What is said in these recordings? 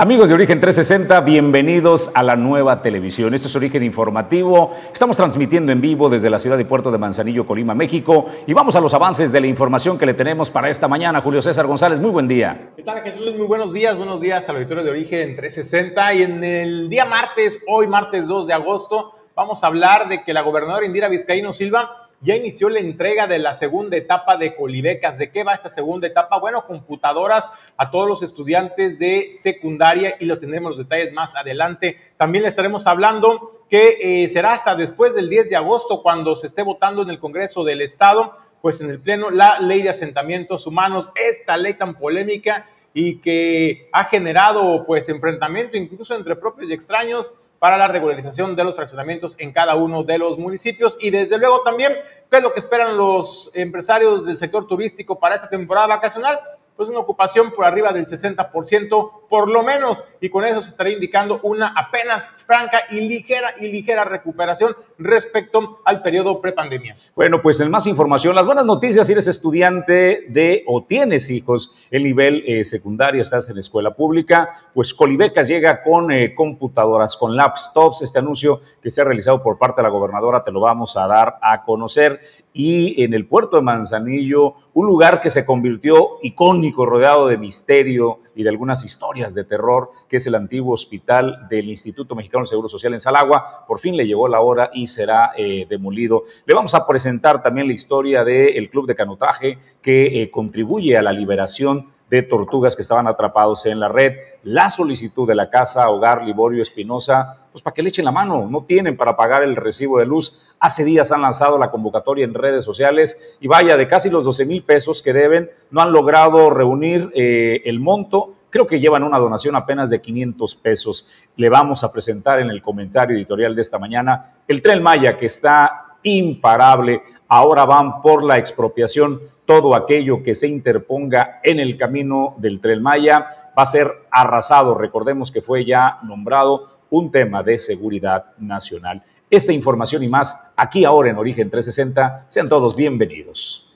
Amigos de Origen 360, bienvenidos a la nueva televisión. Esto es Origen Informativo. Estamos transmitiendo en vivo desde la ciudad y puerto de Manzanillo, Colima, México. Y vamos a los avances de la información que le tenemos para esta mañana. Julio César González, muy buen día. ¿Qué tal, Jesús? Muy buenos días. Buenos días al auditorio de Origen 360. Y en el día martes, hoy martes 2 de agosto, vamos a hablar de que la gobernadora Indira Vizcaíno Silva ya inició la entrega de la segunda etapa de Colibecas. ¿De qué va esta segunda etapa? Bueno, computadoras a todos los estudiantes de secundaria y lo tendremos los detalles más adelante. También le estaremos hablando que eh, será hasta después del 10 de agosto cuando se esté votando en el Congreso del Estado, pues en el Pleno, la ley de asentamientos humanos, esta ley tan polémica y que ha generado pues enfrentamiento incluso entre propios y extraños para la regularización de los fraccionamientos en cada uno de los municipios. Y desde luego también qué es lo que esperan los empresarios del sector turístico para esta temporada vacacional pues una ocupación por arriba del 60% por lo menos y con eso se estaría indicando una apenas franca y ligera y ligera recuperación respecto al periodo prepandemia. Bueno, pues en más información, las buenas noticias, si eres estudiante de o tienes hijos en nivel eh, secundario, estás en escuela pública, pues Colibecas llega con eh, computadoras, con laptops, este anuncio que se ha realizado por parte de la gobernadora te lo vamos a dar a conocer y en el puerto de Manzanillo, un lugar que se convirtió icónico, rodeado de misterio y de algunas historias de terror, que es el antiguo hospital del Instituto Mexicano del Seguro Social en Salagua. Por fin le llegó la hora y será eh, demolido. Le vamos a presentar también la historia del Club de Canotaje que eh, contribuye a la liberación de tortugas que estaban atrapados en la red, la solicitud de la casa Hogar Liborio Espinosa, pues para que le echen la mano, no tienen para pagar el recibo de luz. Hace días han lanzado la convocatoria en redes sociales y vaya, de casi los 12 mil pesos que deben, no han logrado reunir eh, el monto. Creo que llevan una donación apenas de 500 pesos. Le vamos a presentar en el comentario editorial de esta mañana el tren Maya que está imparable. Ahora van por la expropiación todo aquello que se interponga en el camino del Tren Maya va a ser arrasado. Recordemos que fue ya nombrado un tema de seguridad nacional. Esta información y más aquí ahora en Origen 360. Sean todos bienvenidos.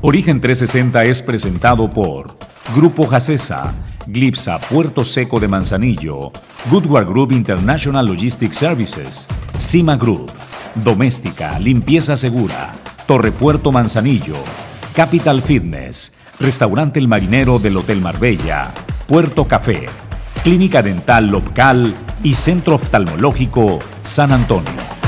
Origen 360 es presentado por Grupo Jacesa, Glipsa Puerto Seco de Manzanillo, Goodward Group International Logistics Services, Cima Group, Doméstica, Limpieza Segura, Torre Puerto Manzanillo, Capital Fitness, Restaurante El Marinero del Hotel Marbella, Puerto Café, Clínica Dental Local y Centro Oftalmológico San Antonio.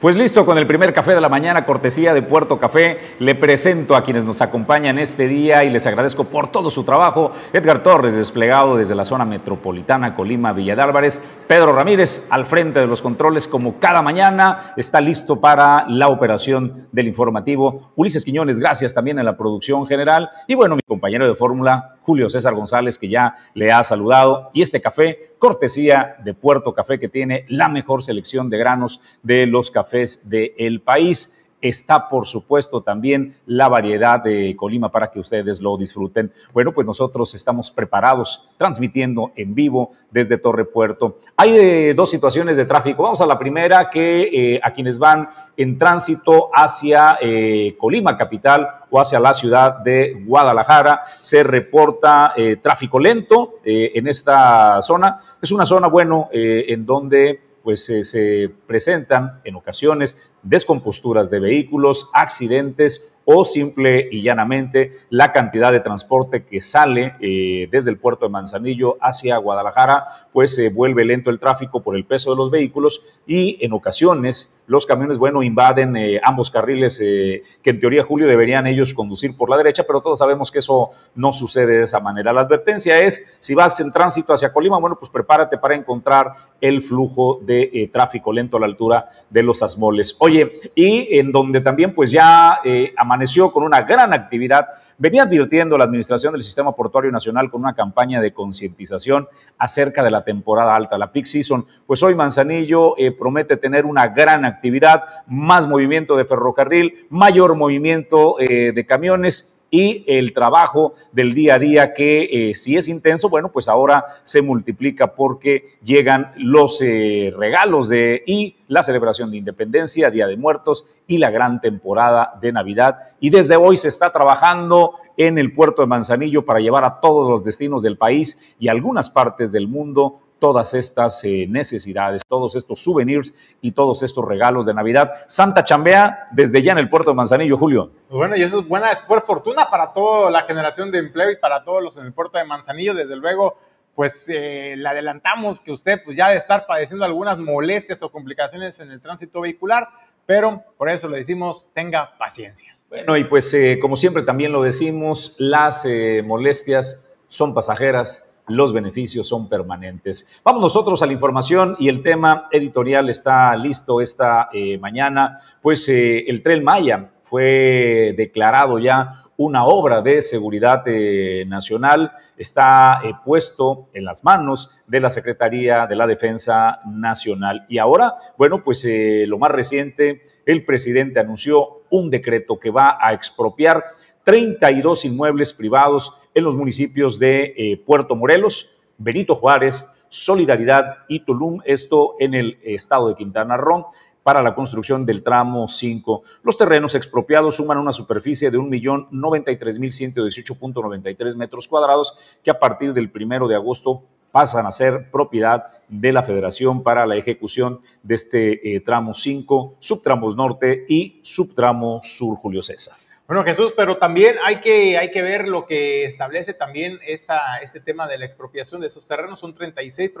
Pues listo, con el primer café de la mañana, cortesía de Puerto Café, le presento a quienes nos acompañan este día y les agradezco por todo su trabajo. Edgar Torres, desplegado desde la zona metropolitana, Colima, Villa de Álvarez. Pedro Ramírez, al frente de los controles, como cada mañana, está listo para la operación del informativo. Ulises Quiñones, gracias también en la producción general. Y bueno, mi compañero de fórmula, Julio César González, que ya le ha saludado. Y este café cortesía de Puerto Café, que tiene la mejor selección de granos de los cafés del país. Está, por supuesto, también la variedad de Colima para que ustedes lo disfruten. Bueno, pues nosotros estamos preparados transmitiendo en vivo desde Torre Puerto. Hay eh, dos situaciones de tráfico. Vamos a la primera, que eh, a quienes van en tránsito hacia eh, Colima capital o hacia la ciudad de Guadalajara, se reporta tráfico lento en esta zona. Es una zona, bueno, en donde pues se presentan en ocasiones descomposturas de vehículos, accidentes o simple y llanamente la cantidad de transporte que sale eh, desde el puerto de Manzanillo hacia Guadalajara, pues se vuelve lento el tráfico por el peso de los vehículos y en ocasiones los camiones, bueno, invaden eh, ambos carriles eh, que en teoría, Julio, deberían ellos conducir por la derecha, pero todos sabemos que eso no sucede de esa manera. La advertencia es, si vas en tránsito hacia Colima, bueno, pues prepárate para encontrar el flujo de tráfico lento a la altura de los Asmoles. Oye, y en donde también pues ya eh, amaneció con una gran actividad, venía advirtiendo la Administración del Sistema Portuario Nacional con una campaña de concientización acerca de la temporada alta, la peak season. Pues hoy Manzanillo eh, promete tener una gran actividad, más movimiento de ferrocarril, mayor movimiento eh, de camiones y el trabajo del día a día que eh, si es intenso, bueno, pues ahora se multiplica porque llegan los eh, regalos de y la celebración de independencia, Día de Muertos y la gran temporada de Navidad. Y desde hoy se está trabajando en el puerto de Manzanillo para llevar a todos los destinos del país y algunas partes del mundo todas estas eh, necesidades, todos estos souvenirs y todos estos regalos de Navidad. Santa Chambea desde ya en el puerto de Manzanillo, Julio. Pues bueno, y eso es buena, fue fortuna para toda la generación de empleo y para todos los en el puerto de Manzanillo. Desde luego, pues eh, le adelantamos que usted pues ya debe estar padeciendo algunas molestias o complicaciones en el tránsito vehicular, pero por eso le decimos, tenga paciencia. Bueno, y pues eh, como siempre también lo decimos, las molestias son pasajeras los beneficios son permanentes. Vamos nosotros a la información y el tema editorial está listo esta eh, mañana, pues eh, el Tren Maya fue declarado ya una obra de seguridad eh, nacional, está puesto en las manos de la Secretaría de la Defensa Nacional. Y ahora, bueno, pues lo más reciente, el presidente anunció un decreto que va a expropiar 32 inmuebles privados en los municipios de eh, Puerto Morelos, Benito Juárez, Solidaridad y Tulum, esto en el estado de Quintana Roo para la construcción del tramo 5. Los terrenos expropiados suman una superficie de 1.093.118.93 metros cuadrados que a partir del primero de agosto pasan a ser propiedad de la Federación para la ejecución de este eh, tramo 5, subtramos norte y subtramo sur, Julio César. Bueno, Jesús, pero también hay que, hay que ver lo que establece también esta, este tema de la expropiación de esos terrenos. Son 36,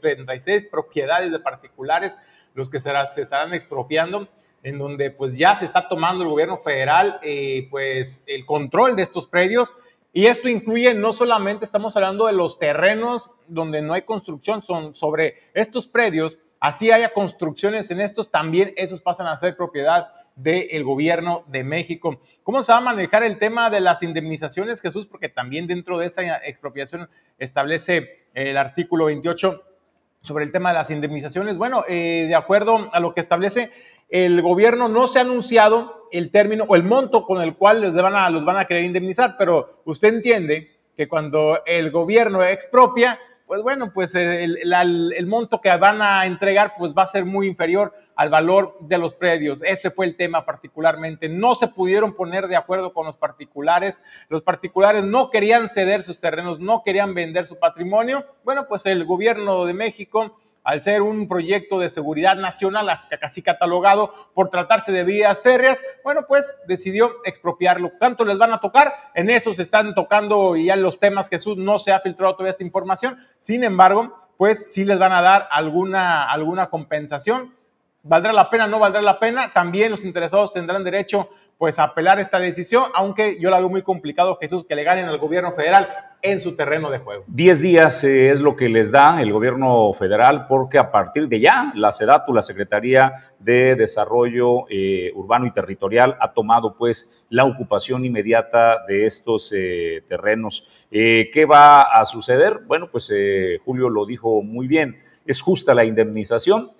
36 propiedades de particulares los que se, estarán expropiando, en donde pues ya se está tomando el gobierno federal eh, pues el control de estos predios. Y esto incluye no solamente estamos hablando de los terrenos donde no hay construcción, son sobre estos predios, así haya construcciones en estos, también esos pasan a ser propiedad del gobierno de México. ¿Cómo se va a manejar el tema de las indemnizaciones, Jesús? Porque también dentro de esa expropiación establece el artículo 28 sobre el tema de las indemnizaciones. Bueno, eh, de acuerdo a lo que establece, el gobierno no se ha anunciado el término o el monto con el cual les van a, los van a querer indemnizar, pero usted entiende que cuando el gobierno expropia, pues bueno, pues el, el, monto que van a entregar pues va a ser muy inferior al valor de los predios. Ese fue el tema particularmente. No se pudieron poner de acuerdo con los particulares. Los particulares no querían ceder sus terrenos, no querían vender su patrimonio. Bueno, pues el gobierno de México al ser un proyecto de seguridad nacional, casi catalogado por tratarse de vías férreas, bueno, pues decidió expropiarlo. ¿Cuánto les van a tocar? En eso se están tocando ya los temas, Jesús, no se ha filtrado todavía esta información, sin embargo, pues sí les van a dar alguna, alguna compensación ¿Valdrá la pena? ¿No valdrá la pena? También los interesados tendrán derecho pues apelar esta decisión, aunque yo la veo muy complicado, Jesús, que le ganen al gobierno federal en su terreno de juego. Diez días eh, es lo que les da el gobierno federal, porque a partir de ya, la SEDATU, la Secretaría de Desarrollo eh, Urbano y Territorial, ha tomado pues la ocupación inmediata de estos eh, terrenos. ¿Qué va a suceder? Bueno, pues Julio lo dijo muy bien, es justa la indemnización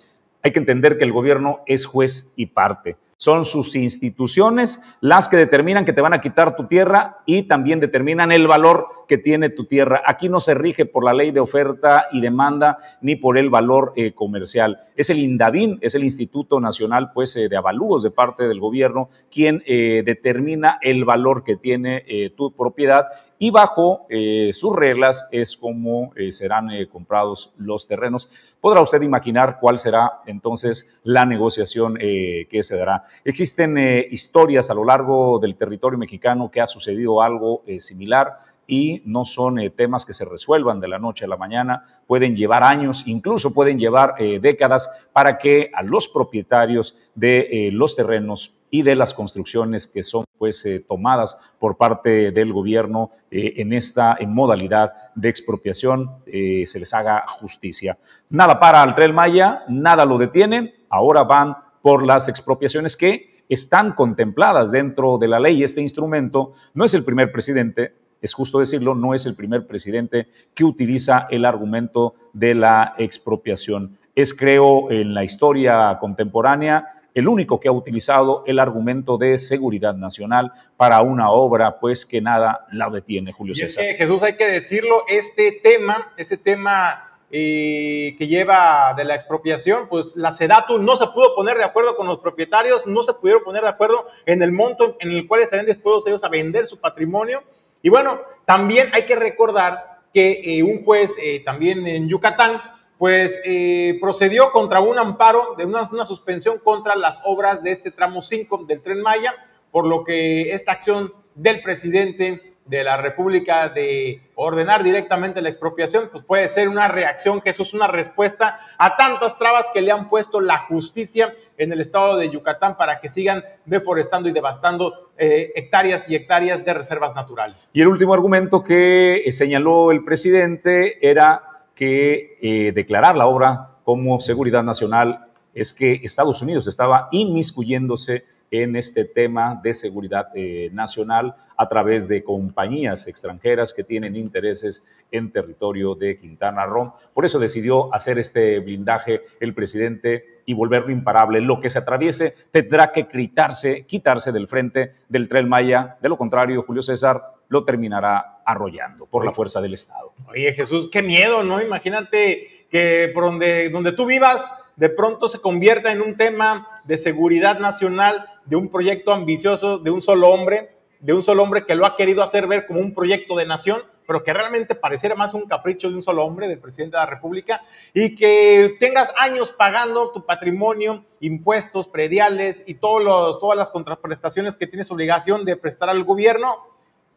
hay que entender que el gobierno es juez y parte. Son sus instituciones las que determinan que te van a quitar tu tierra y también determinan el valor que tiene tu tierra. Aquí no se rige por la ley de oferta y demanda ni por el valor eh, comercial. Es el INDAVIN, es el Instituto Nacional pues, eh, de Avalúos de parte del gobierno, quien eh, determina el valor que tiene tu propiedad y bajo sus reglas es como serán comprados los terrenos. Podrá usted imaginar cuál será entonces la negociación que se dará. Existen historias a lo largo del territorio mexicano que ha sucedido algo similar y no son eh, temas que se resuelvan de la noche a la mañana, pueden llevar años, incluso pueden llevar eh, décadas para que a los propietarios de eh, los terrenos y de las construcciones que son pues tomadas por parte del gobierno en esta modalidad de expropiación se les haga justicia. Nada para al Tren Maya, nada lo detiene, ahora van por las expropiaciones que están contempladas dentro de la ley. Este instrumento no es el primer presidente, es justo decirlo, no es el primer presidente que utiliza el argumento de la expropiación. Es, creo, en la historia contemporánea, el único que ha utilizado el argumento de seguridad nacional para una obra, pues que nada la detiene, Julio César. Jesús, hay que decirlo, este tema, este tema eh, que lleva de la expropiación, pues la SEDATU no se pudo poner de acuerdo con los propietarios, no se pudieron poner de acuerdo en el monto en el cual estarían dispuestos ellos a vender su patrimonio. Y bueno, también hay que recordar que eh, un juez eh, también en Yucatán pues eh, procedió contra un amparo de una, una, suspensión contra las obras de este tramo 5 del tren Maya, por lo que esta acción del presidente de la República de ordenar directamente la expropiación, pues puede ser una reacción, es una respuesta a tantas trabas que le han puesto la justicia en el estado de Yucatán para que sigan deforestando y devastando eh, hectáreas y hectáreas de reservas naturales. Y el último argumento que señaló el presidente era que eh, declarar la obra como seguridad nacional es que Estados Unidos estaba inmiscuyéndose en este tema de seguridad eh, nacional a través de compañías extranjeras que tienen intereses en territorio de Quintana Roo. Por eso decidió hacer este blindaje el presidente y volverlo imparable. Lo que se atraviese tendrá que quitarse, quitarse del frente del tren Maya. De lo contrario, Julio César lo terminará arrollando por la fuerza del Estado. Oye, Jesús, qué miedo, ¿no? Imagínate que por donde, donde tú vivas, de pronto se convierta en un tema de seguridad nacional, de un proyecto ambicioso de un solo hombre, de un solo hombre que lo ha querido hacer ver como un proyecto de nación, pero que realmente pareciera más un capricho de un solo hombre, del presidente de la República, y que tengas años pagando tu patrimonio, impuestos, prediales y todos todas las contraprestaciones que tienes obligación de prestar al gobierno,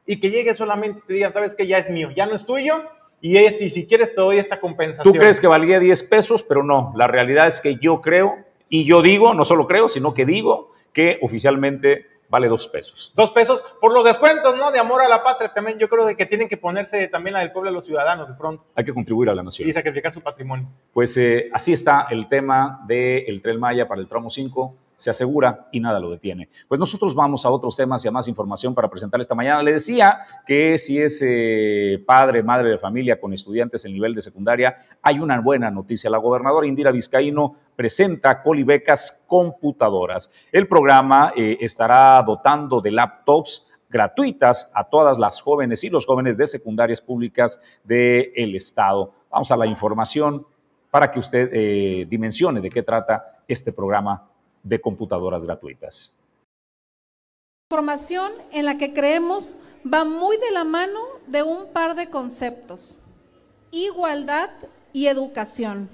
y que llegue solamente y te digan, sabes que ya es mío, ya no es tuyo, y, es, y si quieres te doy esta compensación. Tú crees que valía 10 pesos, pero no, la realidad es que yo creo, y yo digo, no solo creo, sino que digo que oficialmente vale dos pesos. Dos pesos por los descuentos, ¿no? De amor a la patria también. Yo creo que tienen que ponerse también la del pueblo de los ciudadanos de pronto. Hay que contribuir a la nación. Y sacrificar su patrimonio. Pues eh, así está el tema del Tren Maya para el tramo 5 se asegura y nada lo detiene. Pues nosotros vamos a otros temas y a más información para presentar esta mañana. Le decía que si es eh, padre, madre de familia con estudiantes en nivel de secundaria, hay una buena noticia. La gobernadora Indira Vizcaíno presenta colibecas computadoras. El programa eh, estará dotando de laptops gratuitas a todas las jóvenes y los jóvenes de secundarias públicas del Estado. Vamos a la información para que usted eh, dimensione de qué trata este programa de computadoras gratuitas. Información en la que creemos va muy de la mano de un par de conceptos, igualdad y educación.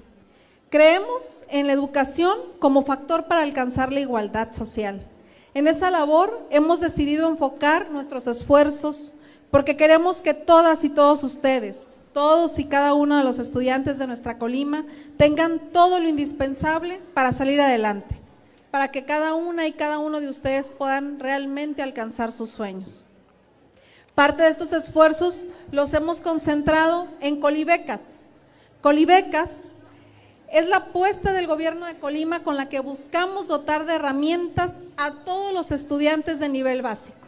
Creemos en la educación como factor para alcanzar la igualdad social. En esa labor hemos decidido enfocar nuestros esfuerzos porque queremos que todas y todos ustedes, todos y cada uno de los estudiantes de nuestra Colima, tengan todo lo indispensable para salir adelante para que cada una y cada uno de ustedes puedan realmente alcanzar sus sueños. Parte de estos esfuerzos los hemos concentrado en Colibecas. Colibecas es la apuesta del gobierno de Colima con la que buscamos dotar de herramientas a todos los estudiantes de nivel básico,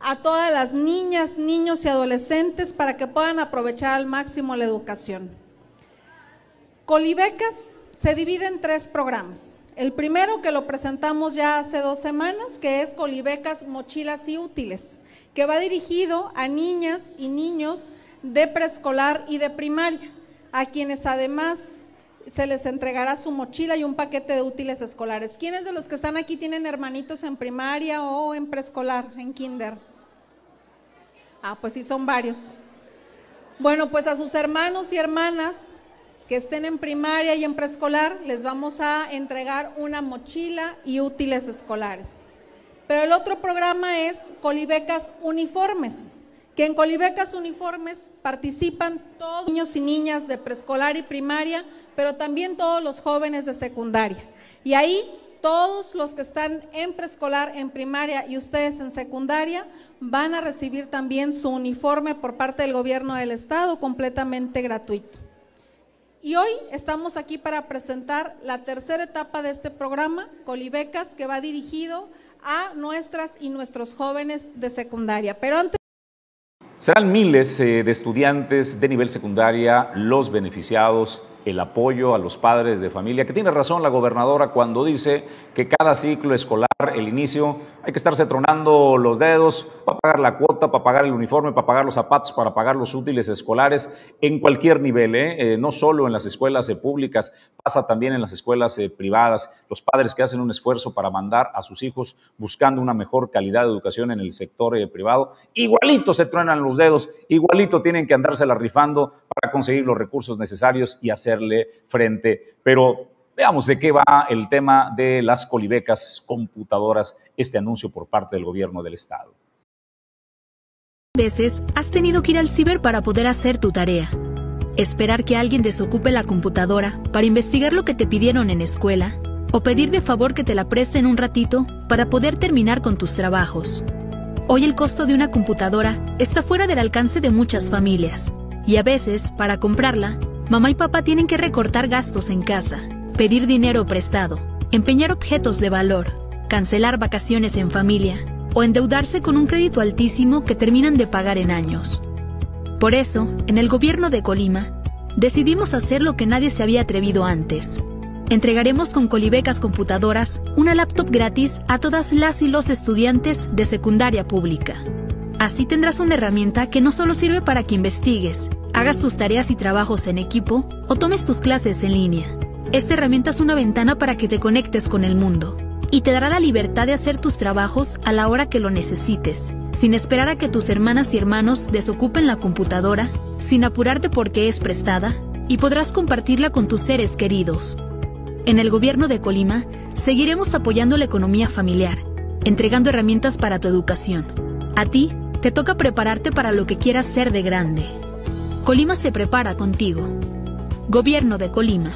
a todas las niñas, niños y adolescentes para que puedan aprovechar al máximo la educación. Colibecas se divide en tres programas. El primero que lo presentamos ya hace dos semanas, que es Colibecas Mochilas y Útiles, que va dirigido a niñas y niños de preescolar y de primaria, a quienes además se les entregará su mochila y un paquete de útiles escolares. ¿Quiénes de los que están aquí tienen hermanitos en primaria o en preescolar, en kinder? Ah, pues sí, son varios. Bueno, pues a sus hermanos y hermanas que estén en primaria y en preescolar, les vamos a entregar una mochila y útiles escolares. Pero el otro programa es Colibecas Uniformes, que en Colibecas Uniformes participan todos los niños y niñas de preescolar y primaria, pero también todos los jóvenes de secundaria. Y ahí todos los que están en preescolar, en primaria y ustedes en secundaria van a recibir también su uniforme por parte del gobierno del estado completamente gratuito. Y hoy estamos aquí para presentar la tercera etapa de este programa, Colibecas, que va dirigido a nuestras y nuestros jóvenes de secundaria. Pero antes Serán miles eh, de estudiantes de nivel secundaria los beneficiados el apoyo a los padres de familia, que tiene razón la gobernadora cuando dice que cada ciclo escolar, el inicio, hay que estarse tronando los dedos para pagar la cuota, para pagar el uniforme, para pagar los zapatos, para pagar los útiles escolares en cualquier nivel, ¿eh? Eh, no solo en las escuelas eh, públicas, pasa también en las escuelas privadas, los padres que hacen un esfuerzo para mandar a sus hijos buscando una mejor calidad de educación en el sector privado, igualito se truenan los dedos, igualito tienen que andársela rifando para conseguir los recursos necesarios y hacerle frente. Pero veamos de qué va el tema de las colibecas computadoras, este anuncio por parte del gobierno del estado. Veces has tenido que ir al ciber para poder hacer tu tarea. Esperar que alguien desocupe la computadora para investigar lo que te pidieron en escuela o pedir de favor que te la presten un ratito para poder terminar con tus trabajos. Hoy el costo de una computadora está fuera del alcance de muchas familias y a veces, para comprarla, mamá y papá tienen que recortar gastos en casa, pedir dinero prestado, empeñar objetos de valor, cancelar vacaciones en familia o endeudarse con un crédito altísimo que terminan de pagar en años. Por eso, en el gobierno de Colima, decidimos hacer lo que nadie se había atrevido antes. Entregaremos con Colibecas Computadoras una laptop gratis a todas las y los estudiantes de secundaria pública. Así tendrás una herramienta que no solo sirve para que investigues, hagas tus tareas y trabajos en equipo o tomes tus clases en línea. Esta herramienta es una ventana para que te conectes con el mundo y te dará la libertad de hacer tus trabajos a la hora que lo necesites, sin esperar a que tus hermanas y hermanos desocupen la computadora, sin apurarte porque es prestada, y podrás compartirla con tus seres queridos. En el gobierno de Colima, seguiremos apoyando la economía familiar, entregando herramientas para tu educación. A ti, te toca prepararte para lo que quieras ser de grande. Colima se prepara contigo. Gobierno de Colima.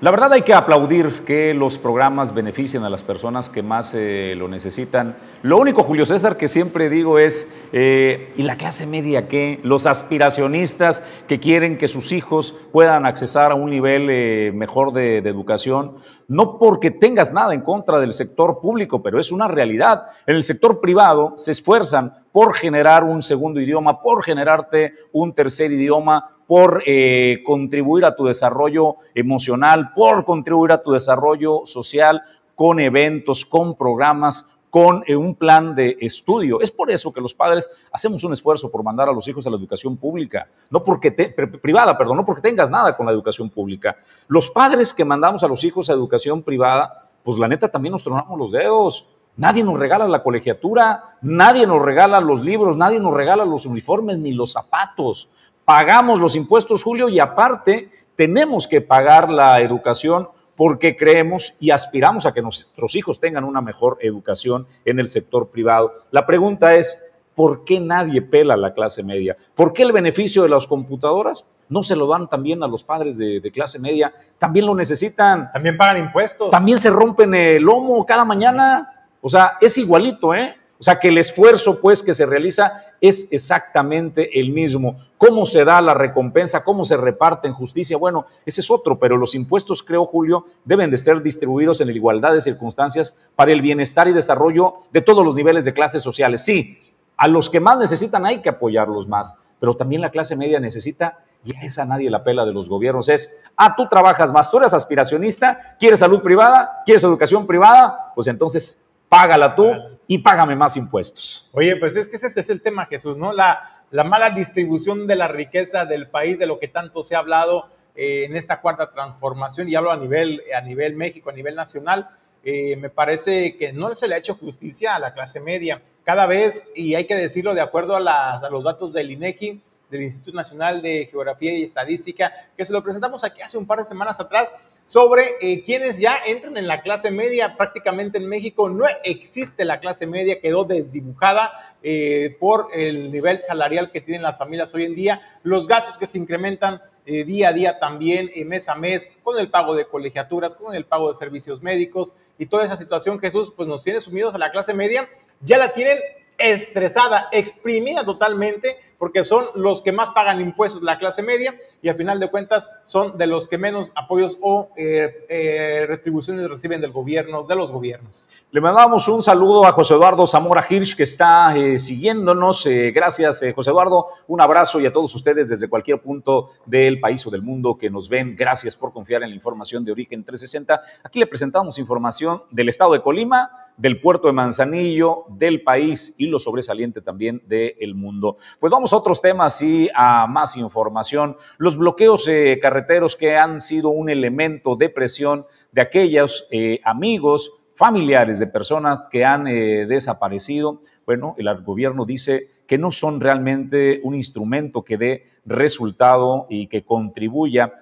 La verdad hay que aplaudir que los programas beneficien a las personas que más eh, lo necesitan. Lo único, Julio César, que siempre digo es, eh, ¿y la clase media qué? Los aspiracionistas que quieren que sus hijos puedan accesar a un nivel eh, mejor de, de, educación, no porque tengas nada en contra del sector público, pero es una realidad. En el sector privado se esfuerzan por generar un segundo idioma, por generarte un tercer idioma, por eh, contribuir a tu desarrollo emocional, por contribuir a tu desarrollo social con eventos, con programas, con eh, un plan de estudio. Es por eso que los padres hacemos un esfuerzo por mandar a los hijos a la educación pública, no porque te, privada, perdón, no porque tengas nada con la educación pública. Los padres que mandamos a los hijos a educación privada, pues la neta también nos tronamos los dedos. Nadie nos regala la colegiatura, nadie nos regala los libros, nadie nos regala los uniformes ni los zapatos pagamos los impuestos, Julio, y aparte tenemos que pagar la educación porque creemos y aspiramos a que nuestros hijos tengan una mejor educación en el sector privado. La pregunta es, ¿por qué nadie pela a la clase media? ¿Por qué el beneficio de las computadoras no se lo dan también a los padres de, de, clase media? También lo necesitan. También pagan impuestos. También se rompen el lomo cada mañana. O sea, es igualito, ¿eh? O sea, que el esfuerzo, pues, que se realiza es exactamente el mismo. ¿Cómo se da la recompensa? ¿Cómo se reparte en justicia? Bueno, ese es otro, pero los impuestos, creo, Julio, deben de ser distribuidos en igualdad de circunstancias para el bienestar y desarrollo de todos los niveles de clases sociales. Sí, a los que más necesitan hay que apoyarlos más, pero también la clase media necesita y a esa nadie la pela de los gobiernos es, ah, tú trabajas más, tú eres aspiracionista, quieres salud privada, quieres educación privada, pues entonces págala tú y págame más impuestos. Oye, pues es que ese es el tema, Jesús, ¿no? La, la mala distribución de la riqueza del país, de lo que tanto se ha hablado eh, en esta cuarta transformación, y hablo a nivel, a nivel México, a nivel nacional, eh, me parece que no se le ha hecho justicia a la clase media. Cada vez, y hay que decirlo de acuerdo a, a los datos del INEGI, del Instituto Nacional de Geografía y Estadística, que se lo presentamos aquí hace un par de semanas atrás, sobre eh, quienes ya entran en la clase media. Prácticamente en México no existe la clase media, quedó desdibujada eh, por el nivel salarial que tienen las familias hoy en día, los gastos que se incrementan eh, día a día también, mes a mes, con el pago de colegiaturas, con el pago de servicios médicos y toda esa situación, Jesús, pues nos tiene sumidos a la clase media, ya la tienen estresada, exprimida totalmente porque son los que más pagan impuestos, la clase media, y al final de cuentas son de los que menos apoyos o eh, eh, retribuciones reciben del gobierno, de los gobiernos. Le mandamos un saludo a José Eduardo Zamora Hirsch, que está eh, siguiéndonos. gracias, José Eduardo. Un abrazo y a todos ustedes desde cualquier punto del país o del mundo que nos ven. Gracias por confiar en la información de Origen 360. Aquí le presentamos información del estado de Colima del puerto de Manzanillo, del país y lo sobresaliente también del mundo. Pues vamos a otros temas y a más información. Los bloqueos eh, carreteros que han sido un elemento de presión de aquellos eh, amigos, familiares de personas que han eh, desaparecido. Bueno, el gobierno dice que no son realmente un instrumento que dé resultado y que contribuya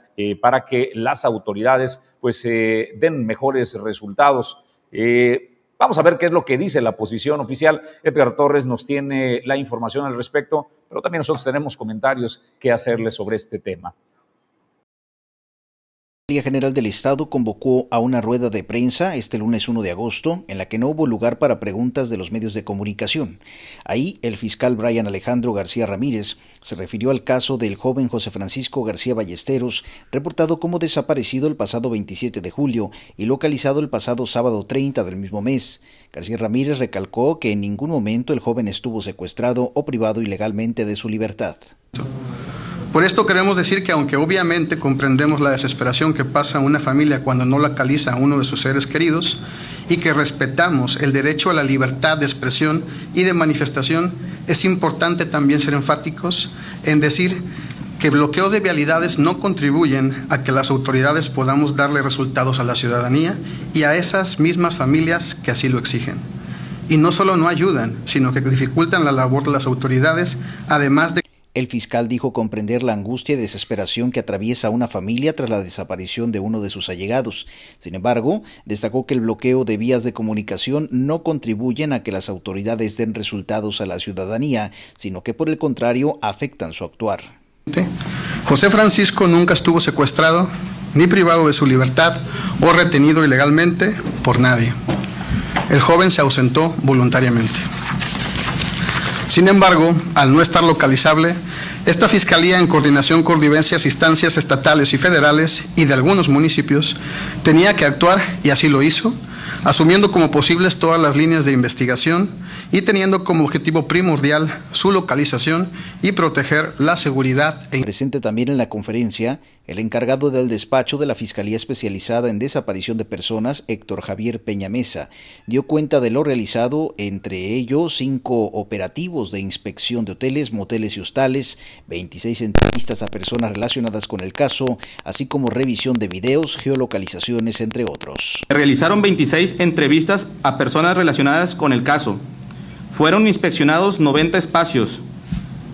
para que las autoridades pues den mejores resultados. Vamos a ver qué es lo que dice la posición oficial. Edgar Torres nos tiene la información al respecto, pero también nosotros tenemos comentarios que hacerle sobre este tema. La Fiscalía General del Estado convocó a una rueda de prensa este lunes 1 de agosto en la que no hubo lugar para preguntas de los medios de comunicación. Ahí el fiscal Brian Alejandro García Ramírez se refirió al caso del joven José Francisco García Ballesteros, reportado como desaparecido el pasado 27 de julio y localizado el pasado sábado 30 del mismo mes. García Ramírez recalcó que en ningún momento el joven estuvo secuestrado o privado ilegalmente de su libertad. Por esto queremos decir que aunque obviamente comprendemos la desesperación que pasa una familia cuando no localiza a uno de sus seres queridos y que respetamos el derecho a la libertad de expresión y de manifestación, es importante también ser enfáticos en decir que bloqueos de vialidades no contribuyen a que las autoridades podamos darle resultados a la ciudadanía y a esas mismas familias que así lo exigen. Y no solo no ayudan, sino que dificultan la labor de las autoridades, además de el fiscal dijo comprender la angustia y desesperación que atraviesa una familia tras la desaparición de uno de sus allegados. Sin embargo, destacó que el bloqueo de vías de comunicación no contribuyen a que las autoridades den resultados a la ciudadanía, sino que por el contrario afectan su actuar. José Francisco nunca estuvo secuestrado, ni privado de su libertad o retenido ilegalmente por nadie. El joven se ausentó voluntariamente. Sin embargo, al no estar localizable, esta Fiscalía, en coordinación con diversas instancias estatales y federales y de algunos municipios, tenía que actuar, y así lo hizo, asumiendo como posibles todas las líneas de investigación y teniendo como objetivo primordial su localización y proteger la seguridad. E Presente también en la conferencia el encargado del despacho de la Fiscalía Especializada en Desaparición de Personas, Héctor Javier Peñamesa, dio cuenta de lo realizado, entre ellos cinco operativos de inspección de hoteles, moteles y hostales, 26 entrevistas a personas relacionadas con el caso, así como revisión de videos, geolocalizaciones, entre otros. Realizaron 26 entrevistas a personas relacionadas con el caso. Fueron inspeccionados 90 espacios,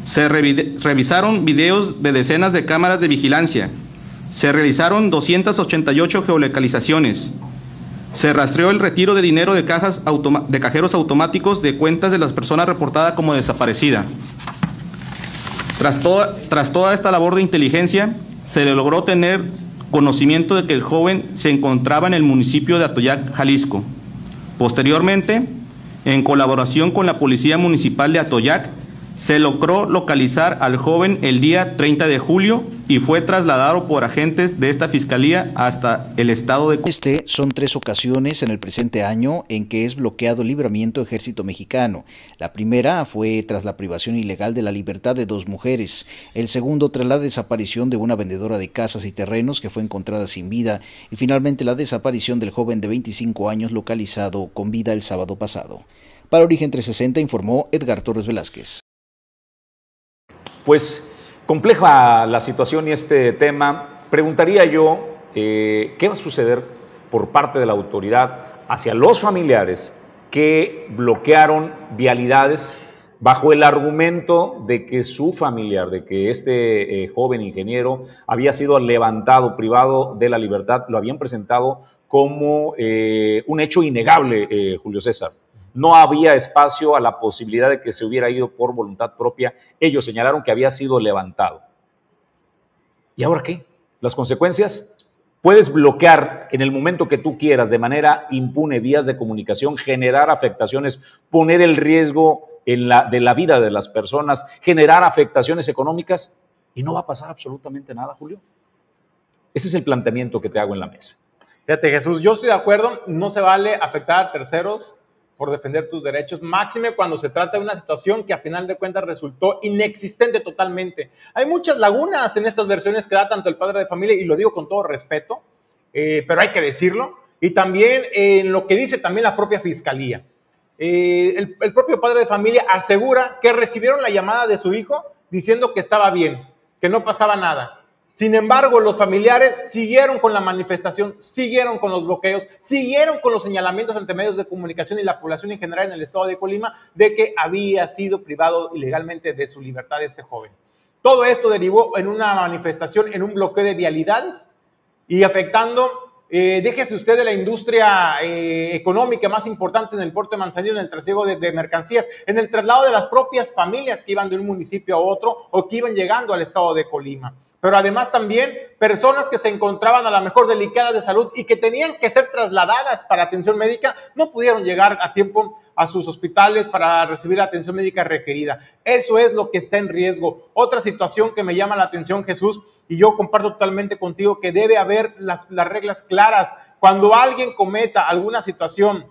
se revisaron videos de decenas de cámaras de vigilancia. Se realizaron 288 geolocalizaciones. Se rastreó el retiro de dinero de, cajas de cajeros automáticos de cuentas de las personas reportadas como desaparecida. Tras tras toda esta labor de inteligencia, se logró tener conocimiento de que el joven se encontraba en el municipio de Atoyac, Jalisco. Posteriormente, en colaboración con la Policía Municipal de Atoyac, se logró localizar al joven el día 30 de julio y fue trasladado por agentes de esta fiscalía hasta el estado de... Este son tres ocasiones en el presente año en que es bloqueado el libramiento ejército mexicano. La primera fue tras la privación ilegal de la libertad de dos mujeres. El segundo tras la desaparición de una vendedora de casas y terrenos que fue encontrada sin vida. Y finalmente la desaparición del joven de 25 años localizado con vida el sábado pasado. Para Origen 360 informó Edgar Torres Velázquez. Pues compleja la situación y este tema. Preguntaría yo, eh, ¿qué va a suceder por parte de la autoridad hacia los familiares que bloquearon vialidades bajo el argumento de que su familiar, de que este eh, joven ingeniero había sido levantado, privado de la libertad, lo habían presentado como eh, un hecho innegable, Julio César no había espacio a la posibilidad de que se hubiera ido por voluntad propia. Ellos señalaron que había sido levantado. ¿Y ahora qué? ¿Las consecuencias? Puedes bloquear en el momento que tú quieras de manera impune vías de comunicación, generar afectaciones, poner el riesgo de la vida de las personas, generar afectaciones económicas y no va a pasar absolutamente nada, Julio. Ese es el planteamiento que te hago en la mesa. Fíjate, Jesús, yo estoy de acuerdo, no se vale afectar a terceros por defender tus derechos, máxime cuando se trata de una situación que a final de cuentas resultó inexistente totalmente. Hay muchas lagunas en estas versiones que da tanto el padre de familia, y lo digo con todo respeto, eh, pero hay que decirlo, y también en lo que dice también la propia fiscalía. Eh, el, el propio padre de familia asegura que recibieron la llamada de su hijo diciendo que estaba bien, que no pasaba nada. Sin embargo, los familiares siguieron con la manifestación, siguieron con los bloqueos, siguieron con los señalamientos ante medios de comunicación y la población en general en el estado de Colima de que había sido privado ilegalmente de su libertad este joven. Todo esto derivó en una manifestación, en un bloqueo de vialidades y afectando eh, déjese usted de la industria eh, económica más importante en el puerto de Manzanillo, en el trasiego de, de, mercancías, en el traslado de las propias familias que iban de un municipio a otro o que iban llegando al estado de Colima. Pero además también personas que se encontraban a lo mejor delicadas de salud y que tenían que ser trasladadas para atención médica, no pudieron llegar a tiempo a sus hospitales para recibir la atención médica requerida. Eso es lo que está en riesgo. Otra situación que me llama la atención, Jesús, y yo comparto totalmente contigo, que debe haber las, las reglas claras. Cuando alguien cometa alguna situación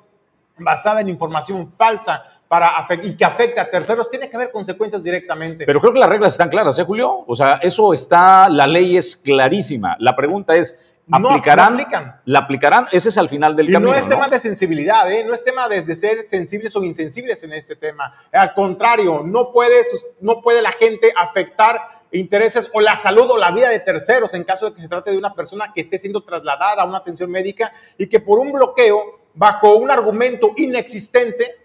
basada en información falsa, para y que afecte a terceros, tiene que haber consecuencias directamente. Pero creo que las reglas están claras, ¿eh, Julio? O sea, eso está, la ley es clarísima. La pregunta es, ¿Aplicarán? No, aplican. ¿La aplicarán? Ese es al final del y camino. no es tema de sensibilidad, ¿eh? no es tema de, de, ser sensibles o insensibles en este tema. Al contrario, no puede, no puede la gente afectar intereses o la salud o la vida de terceros en caso de que se trate de una persona que esté siendo trasladada a una atención médica y que por un bloqueo, bajo un argumento inexistente,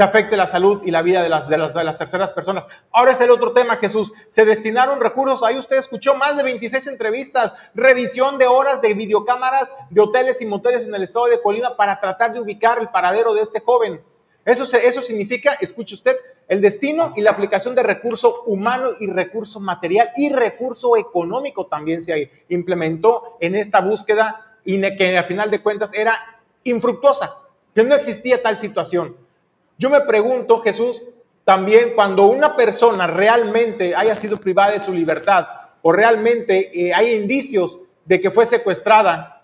se afecte la salud y la vida de las, de, las, terceras personas. Ahora es el otro tema, Jesús. Se destinaron recursos, ahí usted escuchó más de 26 entrevistas, revisión de horas de videocámaras de hoteles y moteles en el estado de Colima para tratar de ubicar el paradero de este joven. Eso, eso significa, escuche usted, el destino y la aplicación de recurso humano y recurso material y recurso económico también se implementó en esta búsqueda y que al final de cuentas era infructuosa, que no existía tal situación. Yo me pregunto, Jesús, también cuando una persona realmente haya sido privada de su libertad o realmente eh, hay indicios de que fue secuestrada,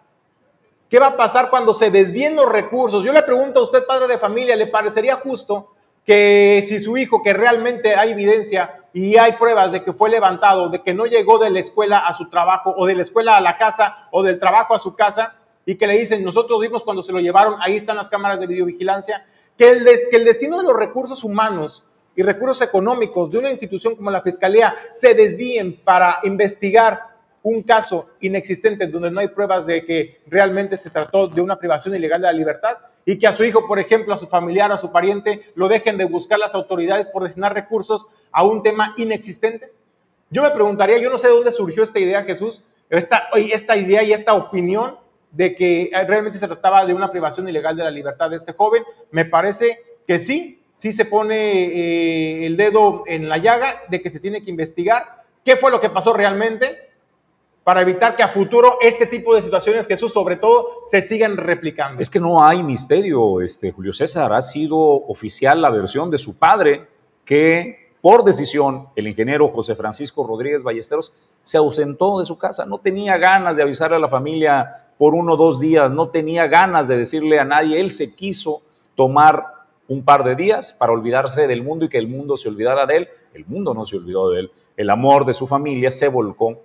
¿qué va a pasar cuando se desvíen los recursos? Yo le pregunto a usted, padre de familia, ¿le parecería justo que si su hijo, que realmente hay evidencia y hay pruebas de que fue levantado, de que no llegó de la escuela a su trabajo o de la escuela a la casa o del trabajo a su casa, y que le dicen, nosotros vimos cuando se lo llevaron, ahí están las cámaras de videovigilancia, que el, destino de los recursos humanos y recursos económicos de una institución como la Fiscalía se desvíen para investigar un caso inexistente donde no hay pruebas de que realmente se trató de una privación ilegal de la libertad y que a su hijo, por ejemplo, a su familiar, a su pariente, lo dejen de buscar las autoridades por destinar recursos a un tema inexistente? Yo me preguntaría, yo no sé de dónde surgió esta idea, Jesús, esta, esta idea y esta opinión de que realmente se trataba de una privación ilegal de la libertad de este joven. Me parece que sí, sí se pone eh, el dedo en la llaga de que se tiene que investigar qué fue lo que pasó realmente para evitar que a futuro este tipo de situaciones, Jesús, sobre todo, se sigan replicando. Es que no hay misterio, este, Julio César. Ha sido oficial la versión de su padre que, por decisión, el ingeniero José Francisco Rodríguez Ballesteros se ausentó de su casa. No tenía ganas de avisarle a la familia por uno o dos días, no tenía ganas de decirle a nadie, él se quiso tomar un par de días para olvidarse del mundo y que el mundo se olvidara de él. El mundo no se olvidó de él. El amor de su familia se volcó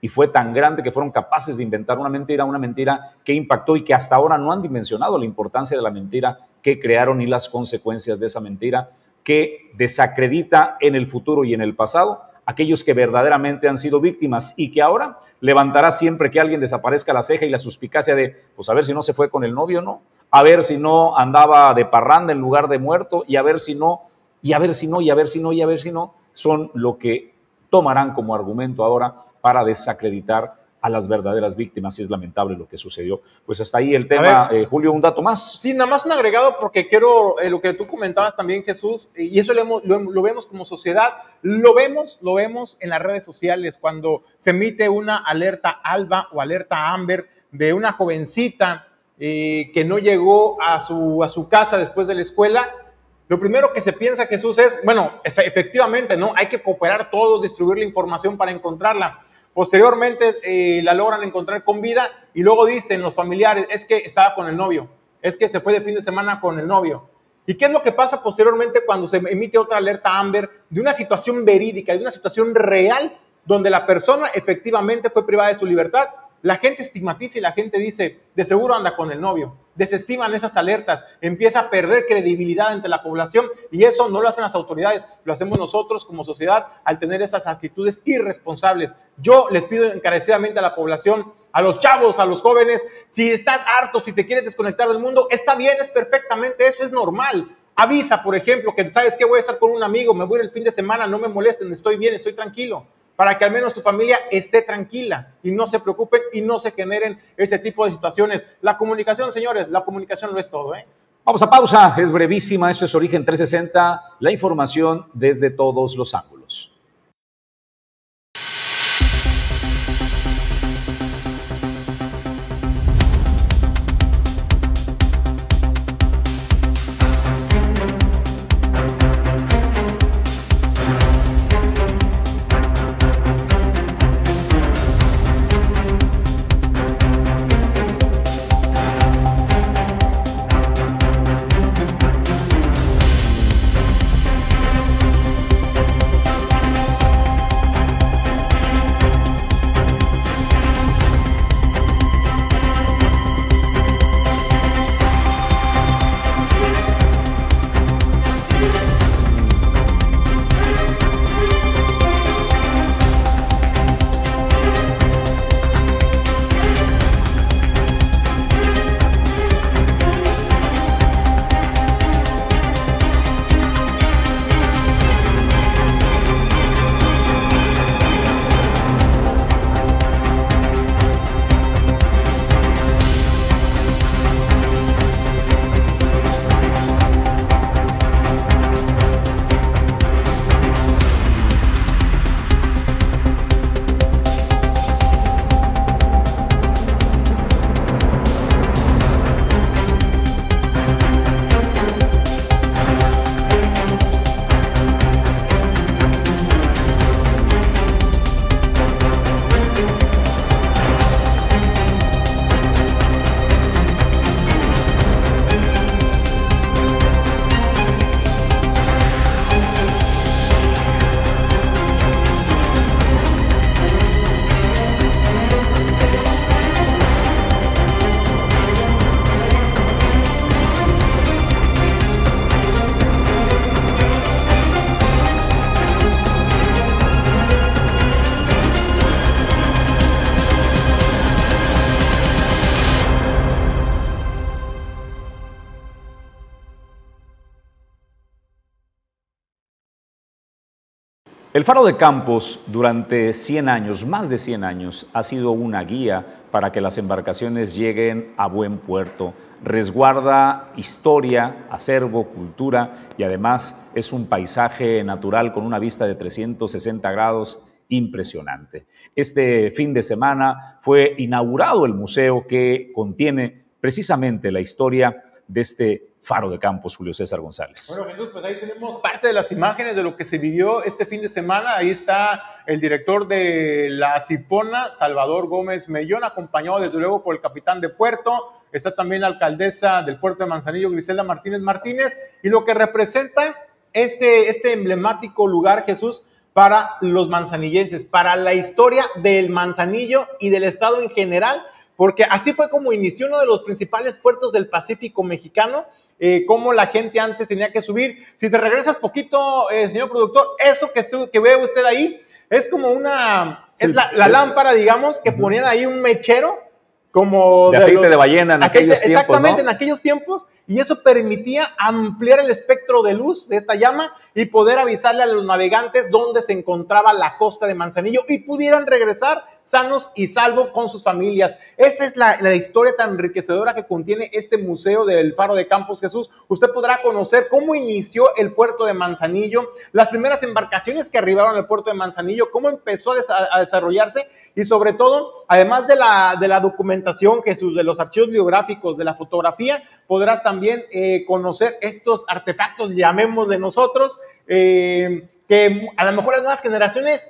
y fue tan grande que fueron capaces de inventar una mentira, una mentira que impactó y que hasta ahora no han dimensionado la importancia de la mentira que crearon y las consecuencias de esa mentira que desacredita en el futuro y en el pasado aquellos que verdaderamente han sido víctimas y que ahora levantará siempre que alguien desaparezca la ceja y la suspicacia de, pues a ver si no se fue con el novio, ¿no? A ver si no andaba de parranda en lugar de muerto y a ver si no, y a ver si no, y a ver si no, y a ver si no, son lo que tomarán como argumento ahora para desacreditar a las verdaderas víctimas y es lamentable lo que sucedió. Pues hasta ahí el tema. Eh, Julio, un dato más. Sí, nada más un agregado porque quiero eh, lo que tú comentabas también, Jesús, y eso lo, lo, lo, vemos como sociedad, lo vemos, lo vemos en las redes sociales cuando se emite una alerta alba o alerta amber de una jovencita eh, que no llegó a su, a su casa después de la escuela lo primero que se piensa Jesús es, bueno, efectivamente, ¿no? Hay que cooperar todos, distribuir la información para encontrarla. Posteriormente eh, la logran encontrar con vida y luego dicen los familiares, es que estaba con el novio, es que se fue de fin de semana con el novio. ¿Y qué es lo que pasa posteriormente cuando se emite otra alerta Amber de una situación verídica, de una situación real donde la persona efectivamente fue privada de su libertad la gente estigmatiza y la gente dice, de seguro anda con el novio. Desestiman esas alertas, empieza a perder credibilidad entre la población y eso no lo hacen las autoridades, lo hacemos nosotros como sociedad al tener esas actitudes irresponsables. Yo les pido encarecidamente a la población, a los chavos, a los jóvenes, si estás harto, si te quieres desconectar del mundo, está bien, es perfectamente eso, es normal. Avisa, por ejemplo, que sabes que voy a estar con un amigo, me voy el fin de semana, no me molesten, estoy bien, estoy tranquilo para que al menos tu familia esté tranquila y no se preocupen y no se generen ese tipo de situaciones. La comunicación, señores, la comunicación no es todo. ¿eh? Vamos a pausa, es brevísima, eso es Origen 360, la información desde todos los ángulos. El faro de Campos durante 100 años, más de 100 años, ha sido una guía para que las embarcaciones lleguen a buen puerto. Resguarda historia, acervo, cultura y además es un paisaje natural con una vista de 360 grados impresionante. Este fin de semana fue inaugurado el museo que contiene precisamente la historia de este Faro de Campos, Julio César González. Bueno, Jesús, pues ahí tenemos parte de las imágenes de lo que se vivió este fin de semana. Ahí está el director de la Cipona, Salvador Gómez Mellón, acompañado desde luego por el capitán de puerto. Está también la alcaldesa del puerto de Manzanillo, Griselda Martínez Martínez. Y lo que representa este, este emblemático lugar, Jesús, para los manzanillenses, para la historia del Manzanillo y del Estado en general porque así fue como inició uno de los principales puertos del Pacífico mexicano, eh, cómo la gente antes tenía que subir. Si te regresas poquito, eh, señor productor, eso que, que ve usted ahí es como una, es la, lámpara, digamos, que ponían ahí un mechero como de, aceite de ballena en aquellos tiempos. Exactamente, en aquellos tiempos, y eso permitía ampliar el espectro de luz de esta llama y poder avisarle a los navegantes dónde se encontraba la costa de Manzanillo y pudieran regresar sanos y salvo con sus familias. Esa es la, la historia tan enriquecedora que contiene este museo del Faro de Campos Jesús. Usted podrá conocer cómo inició el puerto de Manzanillo, las primeras embarcaciones que arribaron al puerto de Manzanillo, cómo empezó a, desarrollarse y sobre todo, además de la, de la documentación, Jesús, de los archivos biográficos, de la fotografía, podrás también eh, conocer estos artefactos, llamemos de nosotros, eh, que a lo mejor las nuevas generaciones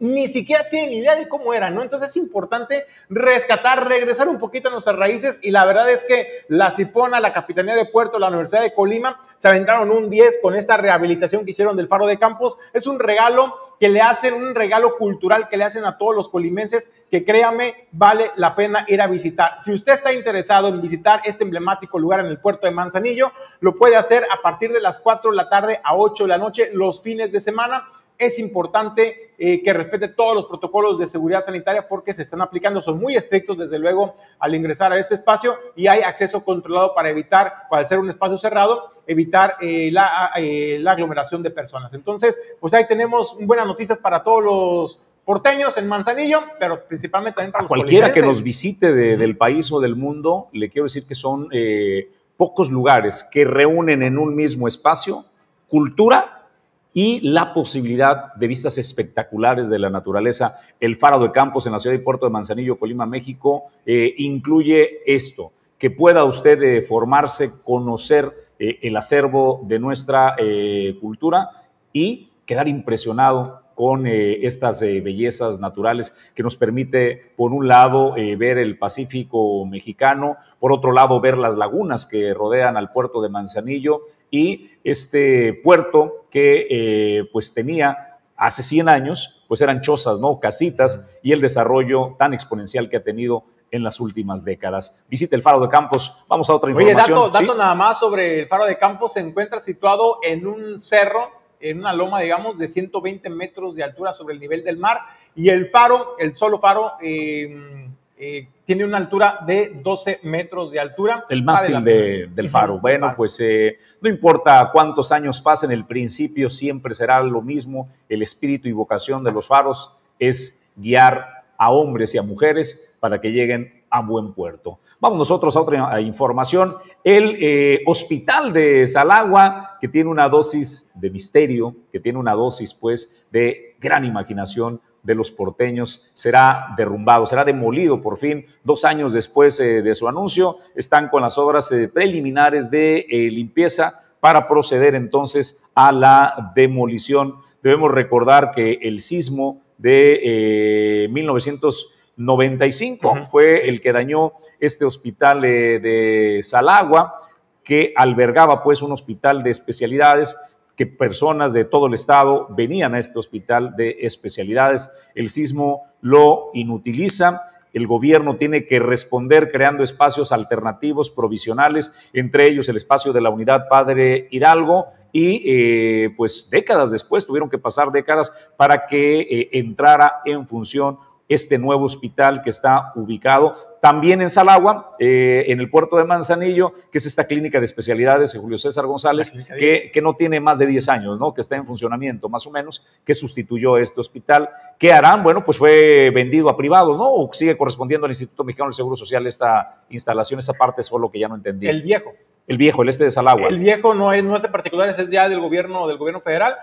ni siquiera tienen idea de cómo era, ¿no? Entonces es importante rescatar, regresar un poquito a nuestras raíces y la verdad es que la Cipona, la Capitanía de Puerto, la Universidad de Colima se aventaron un 10 con esta rehabilitación que hicieron del Faro de Campos. Es un regalo que le hacen, un regalo cultural que le hacen a todos los colimenses que créame, vale la pena ir a visitar. Si usted está interesado en visitar este emblemático lugar en el puerto de Manzanillo, lo puede hacer a partir de las 4 de la tarde a 8 de la noche los fines de semana es importante eh, que respete todos los protocolos de seguridad sanitaria porque se están aplicando, son muy estrictos desde luego al ingresar a este espacio y hay acceso controlado para evitar, para ser un espacio cerrado, evitar eh, la, eh, la aglomeración de personas. Entonces, pues ahí tenemos buenas noticias para todos los porteños en Manzanillo, pero principalmente también para a cualquiera que nos visite del país o del mundo, le quiero decir que son pocos lugares que reúnen en un mismo espacio cultura y la posibilidad de vistas espectaculares de la naturaleza. El Faro de Campos en la ciudad y puerto de Manzanillo, Colima, México, eh, incluye esto, que pueda usted eh, formarse, conocer eh, el acervo de nuestra cultura y quedar impresionado con estas bellezas naturales que nos permite, por un lado, ver el Pacífico mexicano, por otro lado, ver las lagunas que rodean al puerto de Manzanillo y este puerto que eh, pues tenía hace 100 años, pues eran chozas, ¿no? Casitas y el desarrollo tan exponencial que ha tenido en las últimas décadas. Visite el Faro de Campos. Vamos a otra información. Oye, dato, nada más sobre el Faro de Campos. Se encuentra situado en un cerro, en una loma, digamos, de 120 metros de altura sobre el nivel del mar. Y el faro, el solo faro, eh, eh, tiene una altura de 12 metros de altura. El mástil del faro. Bueno, pues eh, no importa cuántos años pasen, el principio siempre será lo mismo. El espíritu y vocación de los faros es guiar a hombres y a mujeres para que lleguen a buen puerto. Vamos nosotros a otra información. El eh, hospital de Salagua, que tiene una dosis de misterio, que tiene una dosis pues de gran imaginación, de los porteños será derrumbado, será demolido por fin dos años después eh, de su anuncio. Están con las obras eh, preliminares de eh, limpieza para proceder entonces a la demolición. Debemos recordar que el sismo de 1995 fue el que dañó este hospital de Salagua, que albergaba pues un hospital de especialidades que personas de todo el estado venían a este hospital de especialidades. El sismo lo inutiliza. El gobierno tiene que responder creando espacios alternativos provisionales, entre ellos el espacio de la unidad Padre Hidalgo, y eh, pues décadas después, tuvieron que pasar décadas para que eh, entrara en función este nuevo hospital que está ubicado también en Salagua, eh, en el puerto de Manzanillo, que es esta clínica de especialidades de Julio César González, que, que, no tiene más de 10 años, ¿no? que está en funcionamiento más o menos, que sustituyó este hospital. ¿Qué harán? Bueno, pues fue vendido a privados, ¿no? O sigue correspondiendo al Instituto Mexicano del Seguro Social esta instalación, esa parte solo que ya no entendí. El viejo. El viejo, el este de Salagua. El viejo no es, no es de particulares, es ya del gobierno, del gobierno federal.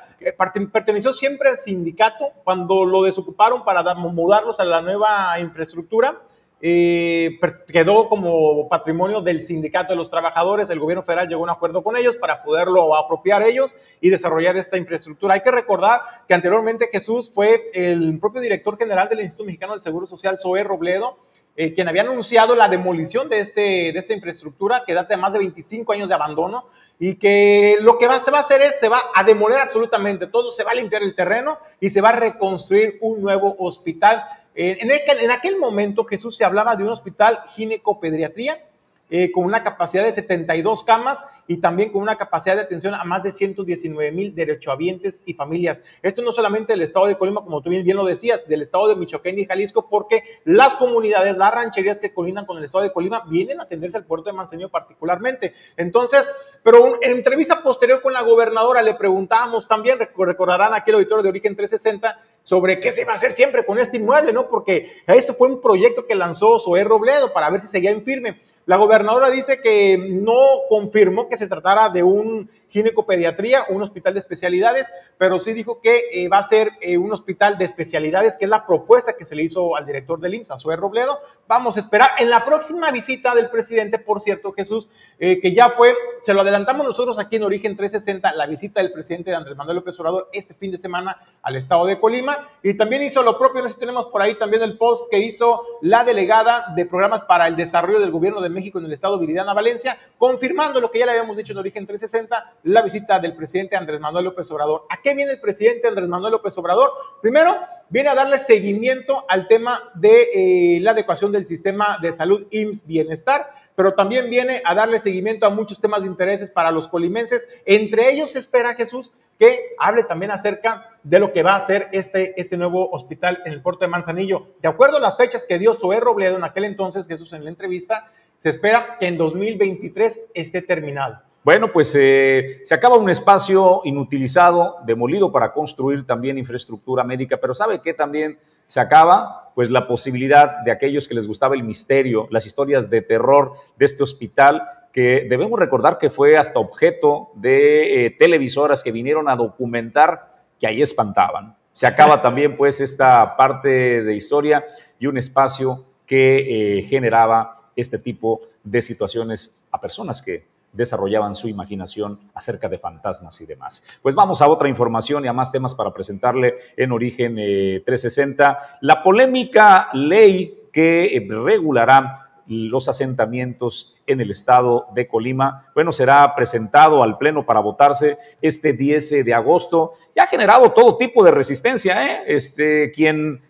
Perteneció siempre al sindicato cuando lo desocuparon para mudarlos a la nueva infraestructura. Eh, quedó como patrimonio del sindicato de los trabajadores. El gobierno federal llegó a un acuerdo con ellos para poderlo apropiar ellos y desarrollar esta infraestructura. Hay que recordar que anteriormente Jesús fue el propio director general del Instituto Mexicano del Seguro Social, Zoé Robledo, eh, quien había anunciado la demolición de, este, de esta infraestructura que data de más de 25 años de abandono y que lo que va, se va a hacer es, se va a demoler absolutamente todo, se va a limpiar el terreno y se va a reconstruir un nuevo hospital. en, aquel, en, aquel, momento Jesús se hablaba de un hospital ginecopediatría eh, con una capacidad de 72 camas y también con una capacidad de atención a más de 119 mil derechohabientes y familias. Esto no solamente del estado de Colima, como tú bien, lo decías, del estado de Michoacán y Jalisco, porque las comunidades, las rancherías que colindan con el estado de Colima vienen a atenderse al puerto de Manzanillo particularmente. Entonces, pero en entrevista posterior con la gobernadora le preguntábamos también, recordarán aquí el auditorio de Origen 360, sobre qué se va a hacer siempre con este inmueble, ¿no? Porque esto fue un proyecto que lanzó Zoé Robledo para ver si seguía en firme. La gobernadora dice que no confirmó que se tratara de un ginecopediatría, un hospital de especialidades, pero sí dijo que eh, va a ser eh, un hospital de especialidades, que es la propuesta que se le hizo al director del IMSS, a Robledo. Vamos a esperar en la próxima visita del presidente, por cierto, Jesús, eh, que ya fue, se lo adelantamos nosotros aquí en Origen 360, la visita del presidente de Andrés Manuel López Obrador este fin de semana al estado de Colima, y también hizo lo propio, no sé si tenemos por ahí también el post que hizo la delegada de programas para el desarrollo del gobierno de México en el estado Viridiana Valencia, confirmando lo que ya le habíamos dicho en Origen 360, la visita del presidente Andrés Manuel López Obrador. ¿A qué viene el presidente Andrés Manuel López Obrador? Primero, viene a darle seguimiento al tema de eh, la adecuación del sistema de salud IMSS Bienestar, pero también viene a darle seguimiento a muchos temas de intereses para los colimenses. Entre ellos se espera, Jesús, que hable también acerca de lo que va a hacer este, este nuevo hospital en el puerto de Manzanillo. De acuerdo a las fechas que dio Zoé Robledo en aquel entonces, Jesús, en la entrevista, se espera que en 2023 esté terminado. Bueno, pues eh, se acaba un espacio inutilizado, demolido para construir también infraestructura médica, pero ¿sabe qué también se acaba? Pues la posibilidad de aquellos que les gustaba el misterio, las historias de terror de este hospital, que debemos recordar que fue hasta objeto de eh, televisoras que vinieron a documentar que ahí espantaban. Se acaba también pues esta parte de historia y un espacio que eh, generaba este tipo de situaciones a personas que desarrollaban su imaginación acerca de fantasmas y demás. Pues vamos a otra información y a más temas para presentarle en Origen 360. Eh, La polémica ley que regulará los asentamientos en el estado de Colima. Bueno, será presentado al Pleno para votarse este 10 de agosto. Ya ha generado todo tipo de resistencia, ¿eh? Este, quien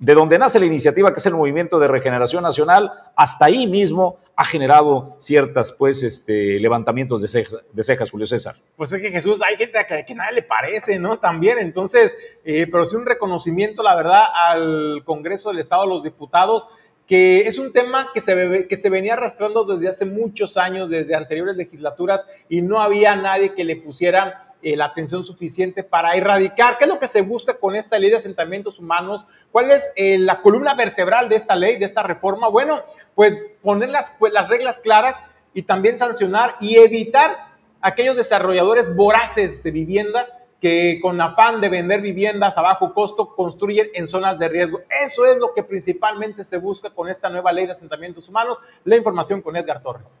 de donde nace la iniciativa, que es el Movimiento de Regeneración Nacional, hasta ahí mismo ha generado ciertas, pues, este, levantamientos de cejas, Julio César. Pues es que Jesús, hay gente a que, que nadie le parece, ¿no? También, entonces, eh, pero sí un reconocimiento, la verdad, al Congreso del Estado, a los diputados, que es un tema que se, que se venía arrastrando desde hace muchos años, desde anteriores legislaturas, y no había nadie que le pusiera eh, la atención suficiente para erradicar. ¿Qué es lo que se busca con esta ley de asentamientos humanos? ¿Cuál es eh, la columna vertebral de esta ley, de esta reforma? Bueno, pues poner las, las reglas claras y también sancionar y evitar aquellos desarrolladores voraces de vivienda que con afán de vender viviendas a bajo costo construyen en zonas de riesgo. Eso es lo que principalmente se busca con esta nueva ley de asentamientos humanos. La información con Edgar Torres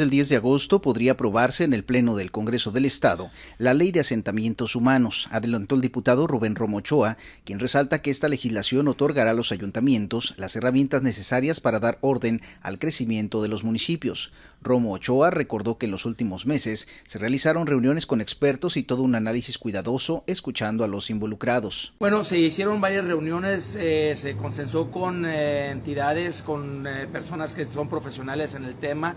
el 10 de agosto podría aprobarse en el Pleno del Congreso del Estado la Ley de Asentamientos Humanos, adelantó el diputado Rubén Romochoa, quien resalta que esta legislación otorgará a los ayuntamientos las herramientas necesarias para dar orden al crecimiento de los municipios. Romo Ochoa recordó que en los últimos meses se realizaron reuniones con expertos y todo un análisis cuidadoso escuchando a los involucrados. Bueno, se hicieron varias reuniones, eh, se consensó con eh, entidades, con eh, personas que son profesionales en el tema,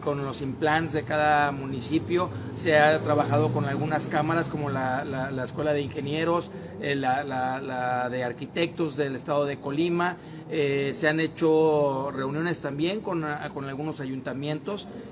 con los implants de cada municipio, se ha trabajado con algunas cámaras como la, Escuela de Ingenieros, la, la, de Arquitectos del Estado de Colima, se han hecho reuniones también con, con algunos ayuntamientos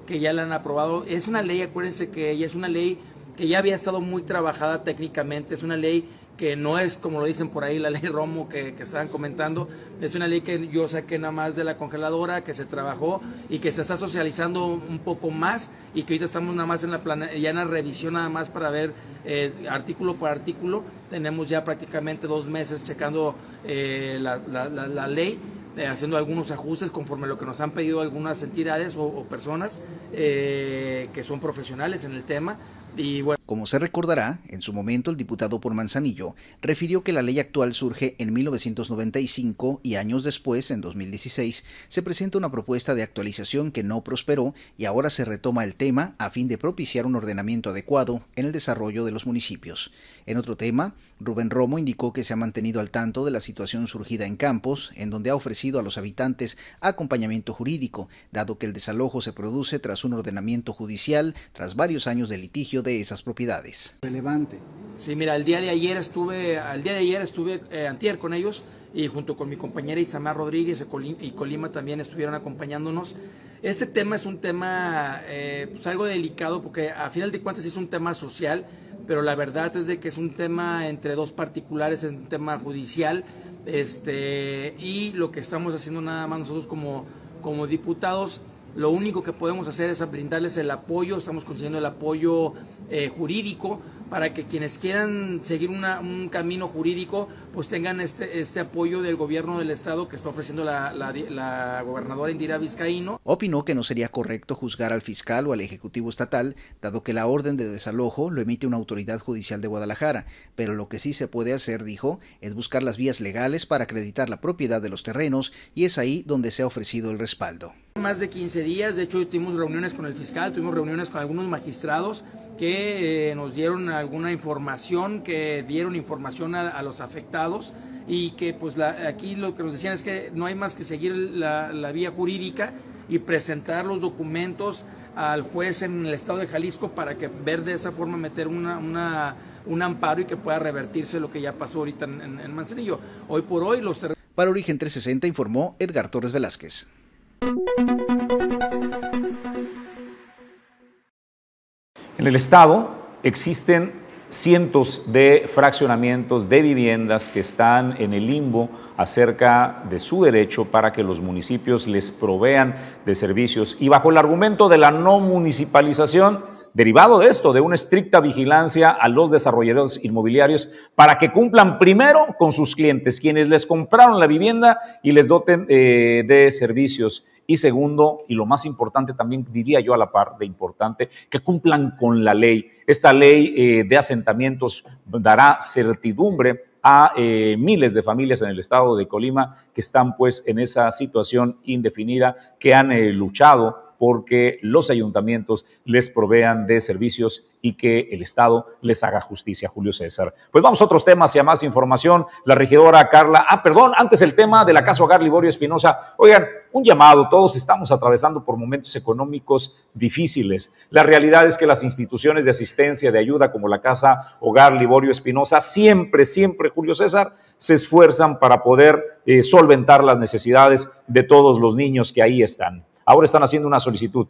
que ya la han aprobado. Es una ley, acuérdense que ella es una ley que ya había estado muy trabajada técnicamente, es una ley que no es como lo dicen por ahí la ley Romo que, que estaban comentando, es una ley que yo saqué nada más de la congeladora, que se trabajó y que se está socializando un poco más y que ahorita estamos nada más en la, ya en la revisión nada más para ver eh, artículo por artículo, tenemos ya prácticamente dos meses checando eh, la, la, la ley eh, haciendo algunos ajustes conforme a lo que nos han pedido algunas entidades o, personas eh, que son profesionales en el tema. Y como se recordará, en su momento el diputado por Manzanillo refirió que la ley actual surge en 1995 y años después, en 2016, se presenta una propuesta de actualización que no prosperó y ahora se retoma el tema a fin de propiciar un ordenamiento adecuado en el desarrollo de los municipios. En otro tema, Rubén Romo indicó que se ha mantenido al tanto de la situación surgida en Campos, en donde ha ofrecido a los habitantes acompañamiento jurídico, dado que el desalojo se produce tras un ordenamiento judicial, tras varios años de litigio de esas propiedades. Relevante. Sí, mira, el día de ayer estuve, al día de ayer estuve eh, antier con ellos y junto con mi compañera Isamar Rodríguez y Colima también estuvieron acompañándonos. Este tema es un tema eh, pues algo delicado porque a final de cuentas es un tema social, pero la verdad es de que es un tema entre dos particulares, es un tema judicial, este, y lo que estamos haciendo nada más nosotros como, como diputados lo único que podemos hacer es brindarles el apoyo, estamos consiguiendo el apoyo eh, jurídico para que quienes quieran seguir un camino jurídico pues tengan este, este apoyo del gobierno del estado que está ofreciendo la, la, gobernadora Indira Vizcaíno. Opinó que no sería correcto juzgar al fiscal o al ejecutivo estatal, dado que la orden de desalojo lo emite una autoridad judicial de Guadalajara, pero lo que sí se puede hacer, dijo, es buscar las vías legales para acreditar la propiedad de los terrenos y es ahí donde se ha ofrecido el respaldo. Más de 15 días, de hecho tuvimos reuniones con el fiscal, tuvimos reuniones con algunos magistrados que eh, nos dieron alguna información, que dieron información a, los afectados y que pues aquí lo que nos decían es que no hay más que seguir la, vía jurídica y presentar los documentos al juez en el estado de Jalisco para que ver de esa forma meter una, un amparo y que pueda revertirse lo que ya pasó ahorita en, en. Hoy por hoy los Para Origen 360 informó Edgar Torres Velázquez. En el Estado existen cientos de fraccionamientos de viviendas que están en el limbo acerca de su derecho para que los municipios les provean de servicios. Y bajo el argumento de la no municipalización, derivado de esto, de una estricta vigilancia a los desarrolladores inmobiliarios para que cumplan primero con sus clientes, quienes les compraron la vivienda y les doten eh, de servicios y segundo, y lo más importante también diría yo a la par de importante, que cumplan con la ley. Esta ley eh, de asentamientos dará certidumbre a eh, miles de familias en el estado de Colima que están pues en esa situación indefinida, que han eh, luchado porque los ayuntamientos les provean de servicios y que el Estado les haga justicia, Julio César. Pues vamos a otros temas y a más información. La regidora Carla, ah, perdón, antes el tema del acaso Hogar Liborio Espinosa. Oigan, un llamado, todos estamos atravesando por momentos económicos difíciles. La realidad es que las instituciones de asistencia, de ayuda, como la Casa Hogar Liborio Espinosa, siempre, siempre, Julio César, se esfuerzan para poder eh, solventar las necesidades de todos los niños que ahí están. Ahora están haciendo una solicitud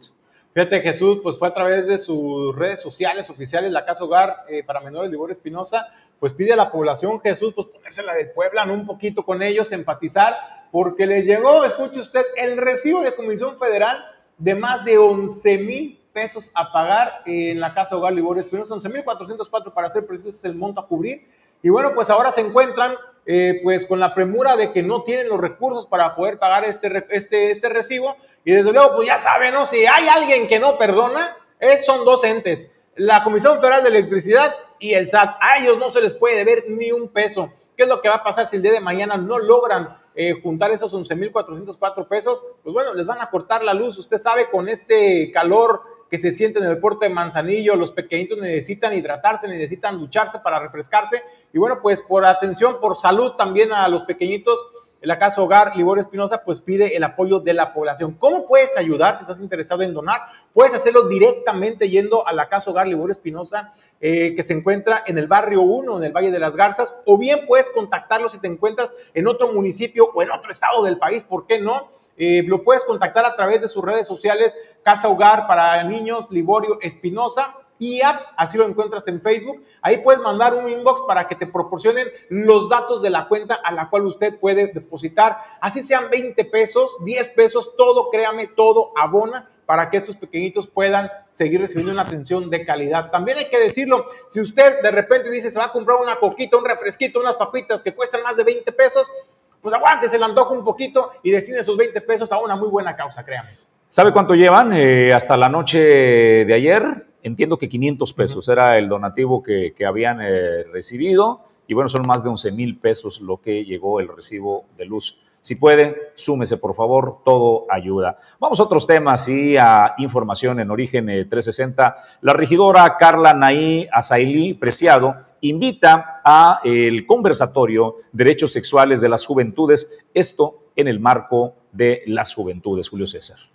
Fíjate, Jesús, pues fue a través de sus redes sociales oficiales, la Casa Hogar eh, para Menores Liborio Espinosa, pues pide a la población, Jesús, pues ponérsela de Puebla, un poquito con ellos, empatizar, porque les llegó, escuche usted, el recibo de Comisión Federal de más de 11 mil pesos a pagar en la Casa Hogar Liborio Espinosa, 11 mil 404 para ser precisos es el monto a cubrir. Y bueno, pues ahora se encuentran eh, pues con la premura de que no tienen los recursos para poder pagar este, este, este recibo y desde luego, pues ya saben, ¿no? Si hay alguien que no perdona, es, son dos entes, la Comisión Federal de Electricidad y el SAT. A ellos no se les puede deber ni un peso. ¿Qué es lo que va a pasar si el día de mañana no logran eh, juntar esos 11.404 pesos? Pues bueno, les van a cortar la luz. Usted sabe, con este calor que se siente en el puerto de Manzanillo, los pequeñitos necesitan hidratarse, necesitan ducharse para refrescarse. Y bueno, pues por atención, por salud también a los pequeñitos, la Casa Hogar Liborio Espinosa pues pide el apoyo de la población. ¿Cómo puedes ayudar si estás interesado en donar? Puedes hacerlo directamente yendo a la Casa Hogar Liborio Espinosa eh, que se encuentra en el barrio 1, en el Valle de las Garzas, o bien puedes contactarlo si te encuentras en otro municipio o en otro estado del país, ¿por qué no? Eh, lo puedes contactar a través de sus redes sociales, Casa Hogar para Niños Liborio Espinosa IAP, así lo encuentras en Facebook. Ahí puedes mandar un inbox para que te proporcionen los datos de la cuenta a la cual usted puede depositar. Así sean 20 pesos, 10 pesos, todo, créame, todo abona para que estos pequeñitos puedan seguir recibiendo una atención de calidad. También hay que decirlo, si usted de repente dice se va a comprar una coquita, un refresquito, unas papitas que cuestan más de 20 pesos, pues aguántese el antojo un poquito y destine esos 20 pesos a una muy buena causa, créame. ¿Sabe cuánto llevan? Eh, hasta la noche de ayer, entiendo que 500 pesos era el donativo que, habían eh, recibido y bueno, son más de 11 mil pesos lo que llegó el recibo de luz. Si puede, súmese por favor, todo ayuda. Vamos a otros temas y a información en Origen 360. Eh, la regidora Carla Naí Azailí Preciado invita a el conversatorio Derechos Sexuales de las Juventudes, esto en el marco de las juventudes, Julio César.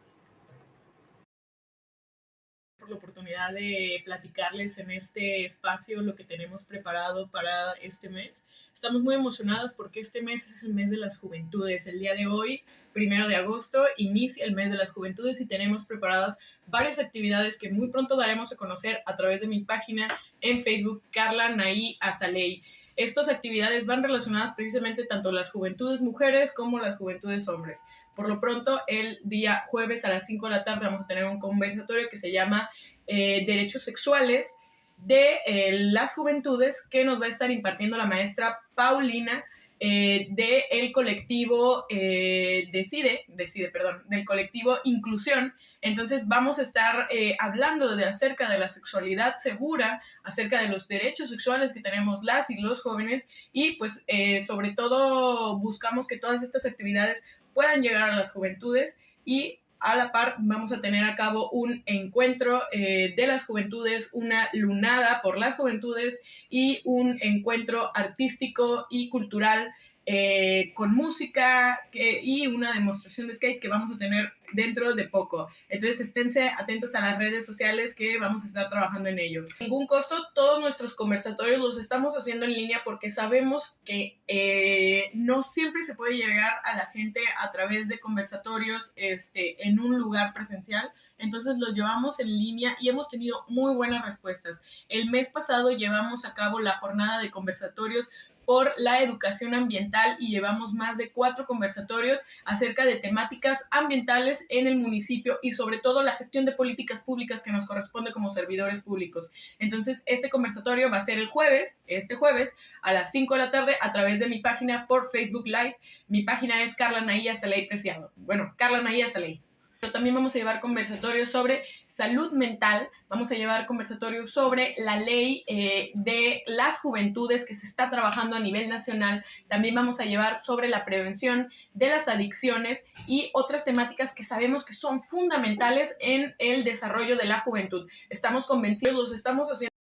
Oportunidad de platicarles en este espacio lo que tenemos preparado para este mes. Estamos muy emocionadas porque este mes es el mes de las juventudes. El día de hoy, primero de agosto, inicia el mes de las juventudes y tenemos preparadas varias actividades que muy pronto daremos a conocer a través de mi página en Facebook, Carla Naí Azaley. Estas actividades van relacionadas precisamente tanto las juventudes mujeres como las juventudes hombres. Por lo pronto, el día jueves a las 5 de la tarde vamos a tener un conversatorio que se llama eh, Derechos Sexuales de eh, las juventudes que nos va a estar impartiendo la maestra Paulina eh, del colectivo eh, Decide, Decide, perdón, del colectivo Inclusión. Entonces vamos a estar hablando de acerca de la sexualidad segura, acerca de los derechos sexuales que tenemos las y los jóvenes y pues sobre todo buscamos que todas estas actividades puedan llegar a las juventudes y a la par vamos a tener a cabo un encuentro eh, de las juventudes, una lunada por las juventudes y un encuentro artístico y cultural eh, con música y una demostración de skate que vamos a tener dentro de poco. Entonces esténse atentos a las redes sociales que vamos a estar trabajando en ello. Ningún costo, todos nuestros conversatorios los estamos haciendo en línea porque sabemos que eh, no siempre se puede llegar a la gente a través de conversatorios este, en un lugar presencial. Entonces los llevamos en línea y hemos tenido muy buenas respuestas. El mes pasado llevamos a cabo la jornada de conversatorios por la educación ambiental y llevamos más de cuatro conversatorios acerca de temáticas ambientales en el municipio y sobre todo la gestión de políticas públicas que nos corresponde como servidores públicos. Entonces, este conversatorio va a ser el jueves, este jueves, a las 5 de la tarde a través de mi página por Facebook Live. Mi página es Carla Naía Saley Preciado. Bueno, Carla Naía Saley pero también vamos a llevar conversatorios sobre salud mental, vamos a llevar conversatorios sobre la ley eh, de las juventudes que se está trabajando a nivel nacional, también vamos a llevar sobre la prevención de las adicciones y otras temáticas que sabemos que son fundamentales en el desarrollo de la juventud. Estamos convencidos, los estamos haciendo.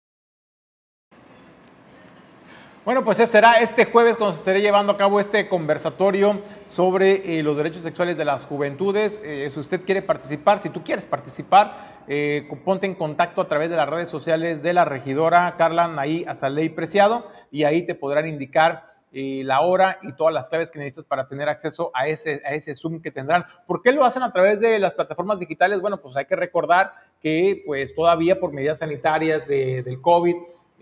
Bueno, pues será este jueves cuando se estará llevando a cabo este conversatorio sobre eh, los derechos sexuales de las juventudes. Eh, si usted quiere participar, si tú quieres participar, eh, ponte en contacto a través de las redes sociales de la regidora Carla Naí Azaley Preciado y ahí te podrán indicar la hora y todas las claves que necesitas para tener acceso a ese, a ese Zoom que tendrán. ¿Por qué lo hacen a través de las plataformas digitales? Bueno, pues hay que recordar que pues todavía por medidas sanitarias de, del COVID,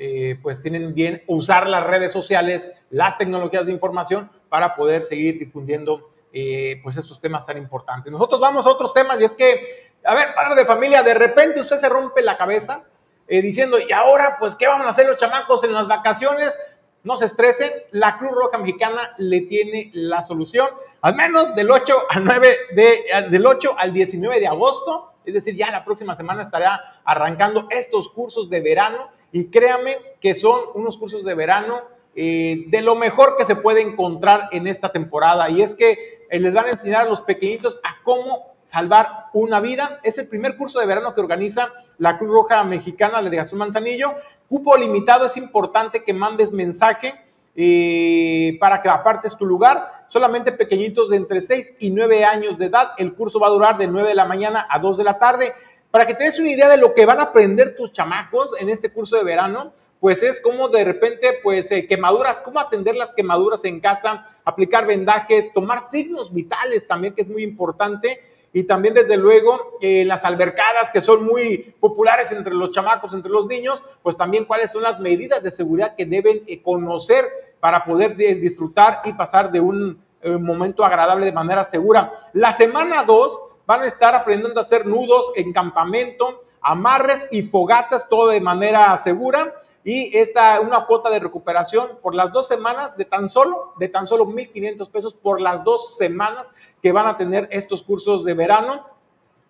eh, pues tienen bien usar las redes sociales, las tecnologías de información para poder seguir difundiendo eh, pues estos temas tan importantes. Nosotros vamos a otros temas y es que, a ver, padre de familia, de repente usted se rompe la cabeza eh, diciendo, y ahora, pues, ¿qué vamos a hacer los chamacos en las vacaciones? No se estresen, la Cruz Roja Mexicana le tiene la solución, al menos del 8 al 9 de, del 8 al 19 de agosto, es decir, ya la próxima semana estará arrancando estos cursos de verano y créame que son unos cursos de verano eh, de lo mejor que se puede encontrar en esta temporada. Y es que eh, les van a enseñar a los pequeñitos a cómo salvar una vida. Es el primer curso de verano que organiza la Cruz Roja Mexicana, la delegación Manzanillo. Cupo limitado, es importante que mandes mensaje eh, para que apartes tu lugar. Solamente pequeñitos de entre 6 y 9 años de edad. El curso va a durar de 9 de la mañana a 2 de la tarde. Para que te una idea de lo que van a aprender tus chamacos en este curso de verano, pues es como de repente, pues eh, quemaduras, cómo atender las quemaduras en casa, aplicar vendajes, tomar signos vitales también, que es muy importante. Y también, desde luego, eh, las albercadas que son muy populares entre los chamacos, entre los niños, pues también cuáles son las medidas de seguridad que deben eh, conocer para poder disfrutar y pasar de un momento agradable de manera segura. La semana 2 van a estar aprendiendo a hacer nudos en campamento, amarres y fogatas, todo de manera segura. Y esta, una cuota de recuperación por las dos semanas de tan solo, de tan solo 1.500 pesos por las dos semanas que van a tener estos cursos de verano.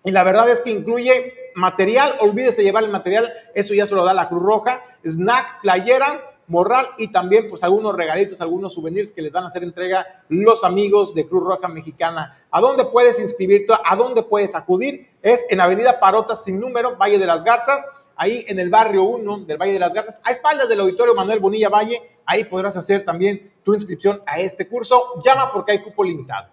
Y la verdad es que incluye material, olvídese llevar el material, eso ya se lo da la Cruz Roja, snack, playera, morral y también pues algunos regalitos, algunos souvenirs que les van a hacer entrega los amigos de Cruz Roja Mexicana. ¿A dónde puedes inscribirte? ¿A dónde puedes acudir? Es en Avenida Parotas sin número, Valle de las Garzas, ahí en el barrio 1 del Valle de las Garzas, a espaldas del auditorio Manuel Bonilla Valle, Ahí podrás hacer también tu inscripción a este curso. Llama porque hay cupo limitado.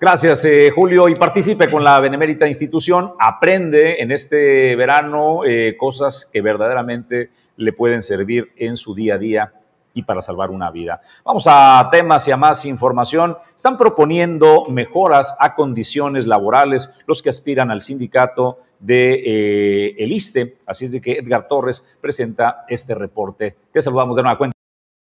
Gracias, eh, Julio. Y participe con la Benemérita Institución. Aprende en este verano eh, cosas que verdaderamente le pueden servir en su día a día y para salvar una vida. Vamos a temas y a más información. Están proponiendo mejoras a condiciones laborales los que aspiran al sindicato de eh, el ISTE. Así es de que Edgar Torres presenta este reporte. Te saludamos de nueva cuenta.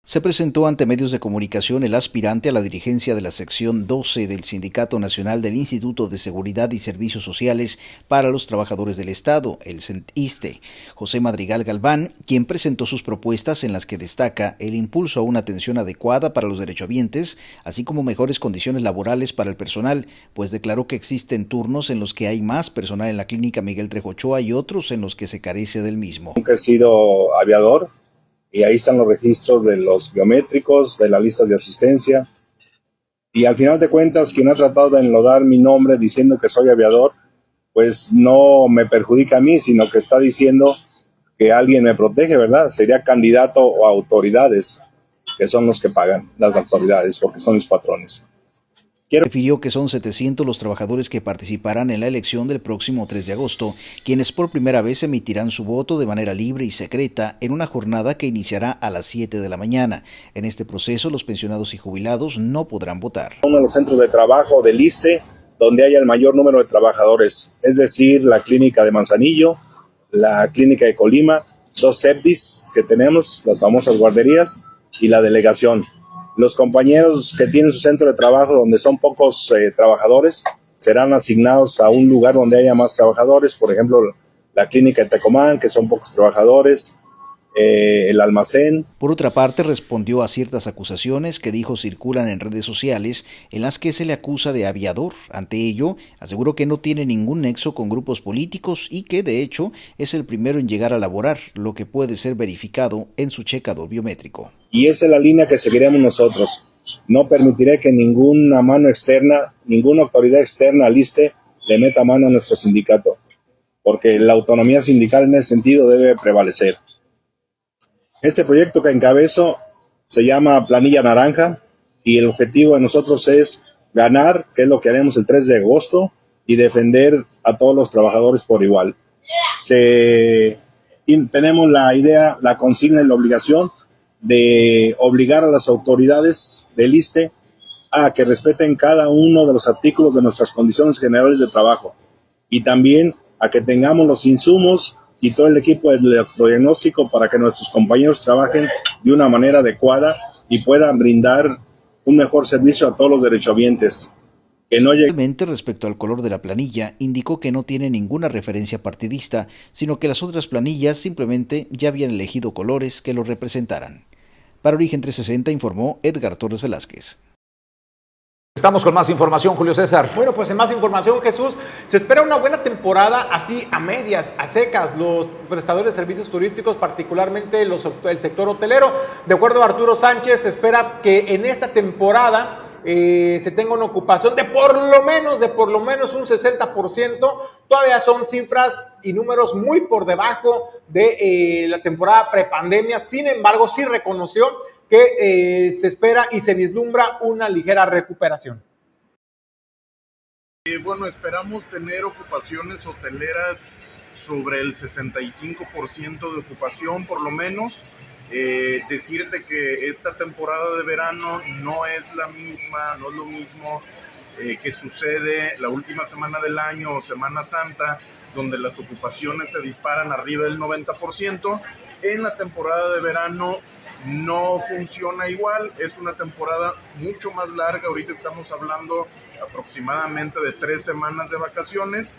Se presentó ante medios de comunicación el aspirante a la dirigencia de la sección 12 del Sindicato Nacional del Instituto de Seguridad y Servicios Sociales para los Trabajadores del Estado, el CENTISTE, José Madrigal Galván, quien presentó sus propuestas en las que destaca el impulso a una atención adecuada para los derechohabientes, así como mejores condiciones laborales para el personal, pues declaró que existen turnos en los que hay más personal en la clínica Miguel Trejochoa y otros en los que se carece del mismo. Nunca he sido aviador, y ahí están los registros de los biométricos, de las listas de asistencia. Y al final de cuentas, quien ha tratado de enlodar mi nombre diciendo que soy aviador, pues no me perjudica a mí, sino que está diciendo que alguien me protege, ¿verdad? Sería candidato o autoridades, que son los que pagan las autoridades, porque son mis patrones. Refirió que son 700 los trabajadores que participarán en la elección del próximo 3 de agosto, quienes por primera vez emitirán su voto de manera libre y secreta en una jornada que iniciará a las 7 de la mañana. En este proceso, los pensionados y jubilados no podrán votar. Uno de los centros de trabajo del ICE, donde haya el mayor número de trabajadores, es decir, la clínica de Manzanillo, la clínica de Colima, dos CEPDIS que tenemos, las famosas guarderías, y la delegación. Los compañeros que tienen su centro de trabajo donde son pocos eh, trabajadores serán asignados a un lugar donde haya más trabajadores, por ejemplo, la clínica de Tecomán, que son pocos trabajadores, eh, el almacén. Por otra parte, respondió a ciertas acusaciones que dijo circulan en redes sociales en las que se le acusa de aviador. Ante ello, aseguró que no tiene ningún nexo con grupos políticos y que, de hecho, es el primero en llegar a laborar, lo que puede ser verificado en su checador biométrico. Y esa es la línea que seguiremos nosotros. No permitiré que ninguna mano externa, ninguna autoridad externa liste le meta mano a nuestro sindicato, porque la autonomía sindical en ese sentido debe prevalecer. Este proyecto que encabezo se llama Planilla Naranja y el objetivo de nosotros es ganar, que es lo que haremos el 3 de agosto, y defender a todos los trabajadores por igual. Se, tenemos la idea, la consigna y la obligación de obligar a las autoridades del ISTE a que respeten cada uno de los artículos de nuestras condiciones generales de trabajo y también a que tengamos los insumos y todo el equipo de electrodiagnóstico para que nuestros compañeros trabajen de una manera adecuada y puedan brindar un mejor servicio a todos los derechohabientes. Finalmente, respecto al color de la planilla, indicó que no tiene ninguna referencia partidista, sino que las otras planillas simplemente ya habían elegido colores que los representaran. Para Origen 360 informó Edgar Torres Velázquez. Estamos con más información, Julio César. Bueno, pues en más información, Jesús, se espera una buena temporada así a medias, a secas, los prestadores de servicios turísticos, particularmente los, el sector hotelero. De acuerdo a Arturo Sánchez, se espera que en esta temporada eh, se tenga una ocupación de por lo menos, de por lo menos un 60%. Todavía son cifras y números muy por debajo de eh, la temporada prepandemia. Sin embargo, sí reconoció que eh, se espera y se vislumbra una ligera recuperación. bueno, esperamos tener ocupaciones hoteleras sobre el 65% de ocupación por lo menos. Eh, decirte que esta temporada de verano no es la misma, no es lo mismo eh, que sucede la última semana del año o Semana Santa, donde las ocupaciones se disparan arriba del 90%. En la temporada de verano no funciona igual, es una temporada mucho más larga, ahorita estamos hablando aproximadamente de tres semanas de vacaciones.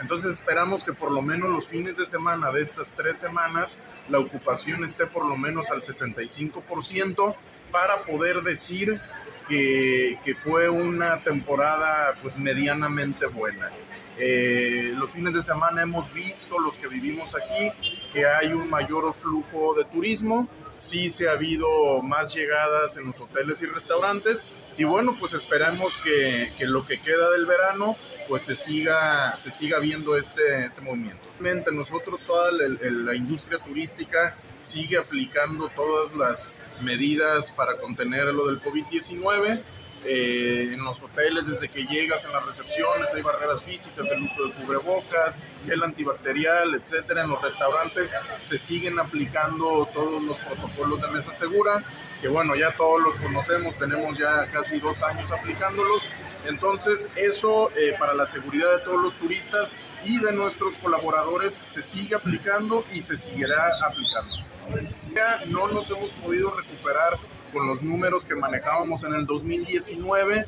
Entonces esperamos que por lo menos los fines de semana de estas tres semanas la ocupación esté por lo menos al 65% para poder decir que, fue una temporada pues medianamente buena. Eh, los fines de semana hemos visto, los que vivimos aquí, que hay un mayor flujo de turismo, sí se ha habido más llegadas en los hoteles y restaurantes y bueno, pues esperamos que, que lo que queda del verano pues se siga, se siga viendo este, este movimiento. Nosotros, toda la industria turística sigue aplicando todas las medidas para contener lo del COVID-19 eh, en los hoteles desde que llegas en las recepciones hay barreras físicas, el uso de cubrebocas, gel antibacterial, etcétera. En los restaurantes se siguen aplicando todos los protocolos de mesa segura, que bueno, ya todos los conocemos, tenemos ya casi dos años aplicándolos. Entonces eso eh, para la seguridad de todos los turistas y de nuestros colaboradores se sigue aplicando y se seguirá aplicando. Ya no nos hemos podido recuperar con los números que manejábamos en el 2019,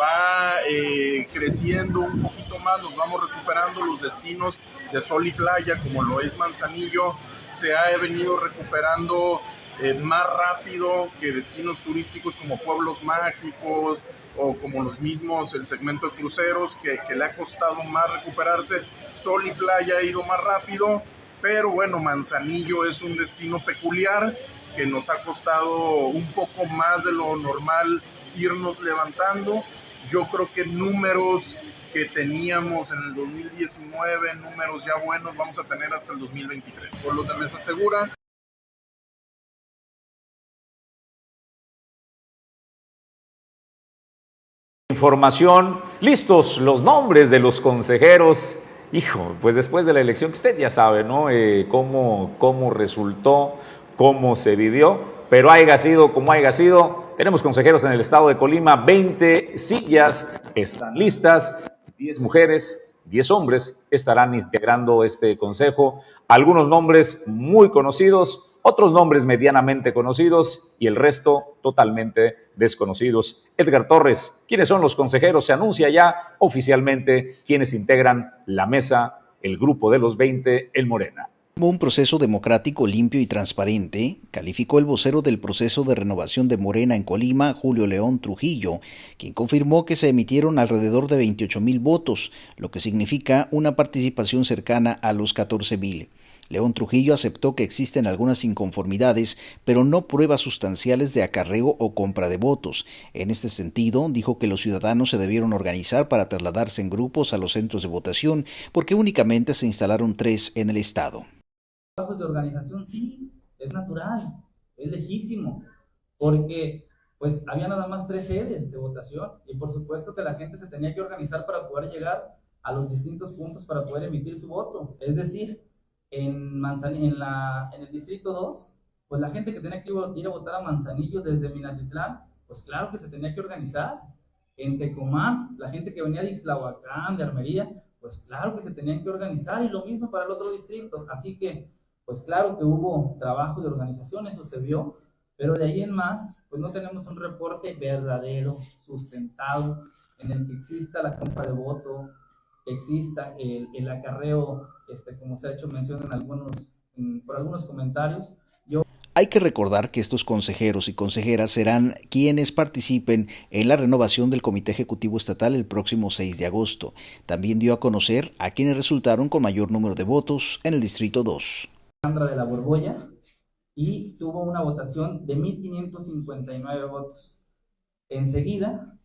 va eh, creciendo un poquito más, nos vamos recuperando los destinos de sol y playa, como lo es Manzanillo, se ha venido recuperando eh, más rápido que destinos turísticos como pueblos mágicos o como los mismos, el segmento de cruceros, que, que le ha costado más recuperarse. Sol y playa ha ido más rápido, pero bueno, Manzanillo es un destino peculiar que nos ha costado un poco más de lo normal irnos levantando. Yo creo que números que teníamos en el 2019, números ya buenos, vamos a tener hasta el 2023. Por los de Mesa. Información, listos los nombres de los consejeros. Hijo, pues después de la elección, usted ya sabe, ¿no? Eh, cómo, cómo resultó cómo se vivió, pero haya sido como haya sido, tenemos consejeros en el estado de Colima, 20 sillas están listas, 10 mujeres, 10 hombres estarán integrando este consejo, algunos nombres muy conocidos, otros nombres medianamente conocidos y el resto totalmente desconocidos. Edgar Torres, ¿quiénes son los consejeros? Se anuncia ya oficialmente quienes integran la mesa, el grupo de los 20 en Morena un proceso democrático limpio y transparente, calificó el vocero del proceso de renovación de Morena en Colima, Julio León Trujillo, quien confirmó que se emitieron alrededor de 28 mil votos, lo que significa una participación cercana a los 14 mil. León Trujillo aceptó que existen algunas inconformidades, pero no pruebas sustanciales de acarreo o compra de votos. En este sentido, dijo que los ciudadanos se debieron organizar para trasladarse en grupos a los centros de votación, porque únicamente se instalaron tres en el estado de organización, sí, es natural, es legítimo, porque pues había nada más tres sedes de votación y por supuesto que la gente se tenía que organizar para poder llegar a los distintos puntos para poder emitir su voto. Es decir, en, Manzanillo, en, la, en el distrito 2, pues la gente que tenía que ir a votar a Manzanillo desde Minatitlán, pues claro que se tenía que organizar. En Tecomán, la gente que venía de Islahuacán, de Armería, pues claro que se tenían que organizar y lo mismo para el otro distrito. Así que pues claro que hubo trabajo de organización, eso se vio, pero de ahí en más, pues no tenemos un reporte verdadero, sustentado, en el que exista la compra de voto, que exista el, el acarreo, este, como se ha hecho mención en algunos, por algunos comentarios. Hay que recordar que estos consejeros y consejeras serán quienes participen en la renovación del Comité Ejecutivo Estatal el próximo 6 de agosto. También dio a conocer a quienes resultaron con mayor número de votos en el Distrito 2. Sandra de la Borbolla y tuvo una votación de 1.559 votos. Enseguida,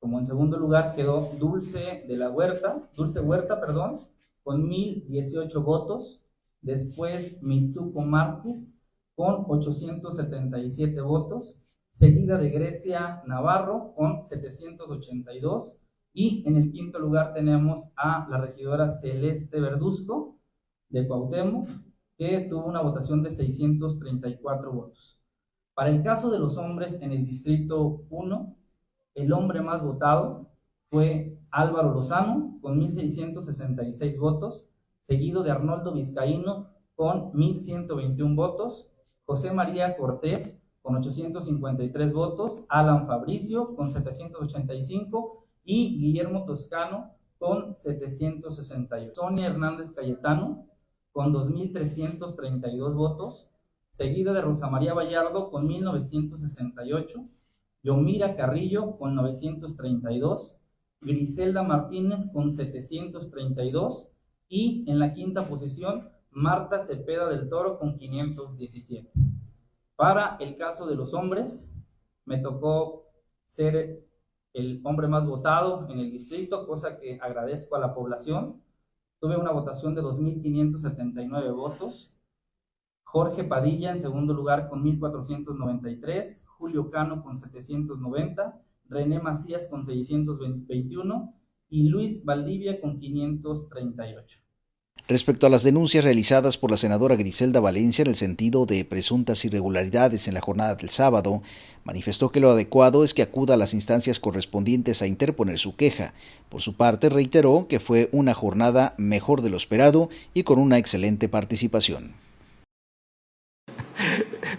como en segundo lugar, quedó Dulce de la Huerta, Dulce Huerta, perdón, con 1.018 votos. Después Mitsuko Márquez con 877 votos, seguida de Grecia Navarro con 782 y en el quinto lugar tenemos a la regidora Celeste Verduzco de Cuauhtémoc tuvo una votación de 634 votos. Para el caso de los hombres en el distrito 1, el hombre más votado fue Álvaro Lozano con 1.666 votos, seguido de Arnoldo Vizcaíno con 1.121 votos, José María Cortés con 853 votos, Alan Fabricio con 785 y Guillermo Toscano con 768. Sonia Hernández Cayetano con 2.332 votos, seguida de Rosa María Vallardo con 1.968, Yomira Carrillo con 932, Griselda Martínez con 732 y en la quinta posición Marta Cepeda del Toro con 517. Para el caso de los hombres, me tocó ser el hombre más votado en el distrito, cosa que agradezco a la población. Tuve una votación de 2.579 votos. Jorge Padilla en segundo lugar con 1.493, Julio Cano con 790, René Macías con 621 y Luis Valdivia con 538. Respecto a las denuncias realizadas por la senadora Griselda Valencia en el sentido de presuntas irregularidades en la jornada del sábado, manifestó que lo adecuado es que acuda a las instancias correspondientes a interponer su queja. Por su parte, reiteró que fue una jornada mejor de lo esperado y con una excelente participación.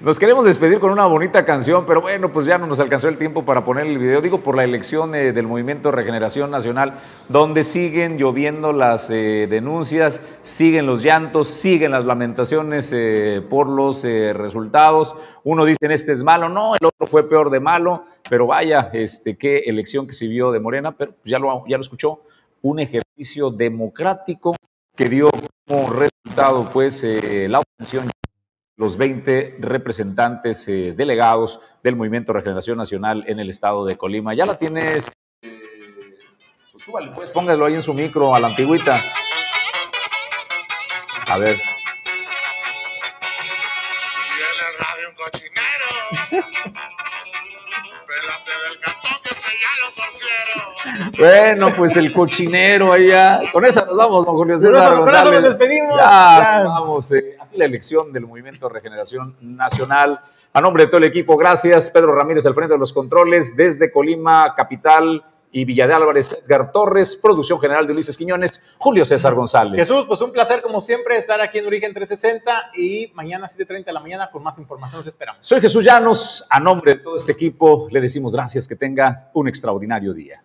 Nos queremos despedir con una bonita canción, pero bueno, pues ya no nos alcanzó el tiempo para poner el video. Digo, por la elección eh, del Movimiento Regeneración Nacional, donde siguen lloviendo las eh, denuncias, siguen los llantos, siguen las lamentaciones eh, por los resultados. Uno dice, este es malo, no, el otro fue peor de malo, pero vaya, este, qué elección que se vio de Morena, pero ya lo, ya lo escuchó, un ejercicio democrático que dio como resultado pues la obtención los 20 representantes eh, delegados del Movimiento Regeneración Nacional en el estado de Colima. Ya la tienes. Pues súbale, pues póngalo ahí en su micro a la antigüita. A ver. Bueno, pues el cochinero allá. Con esa nos vamos, don Julio César González. nos despedimos. Ya, vamos. Eh, así la elección del Movimiento Regeneración Nacional. A nombre de todo el equipo, gracias. Pedro Ramírez al frente de los controles desde Colima, capital y Villa de Álvarez, Edgar Torres, producción general de Ulises Quiñones, Julio César González. Jesús, pues un placer como siempre estar aquí en Origen 360 y mañana a 7.30 de la mañana con más información los esperamos. Soy Jesús Llanos, a nombre de todo este equipo le decimos gracias, que tenga un extraordinario día.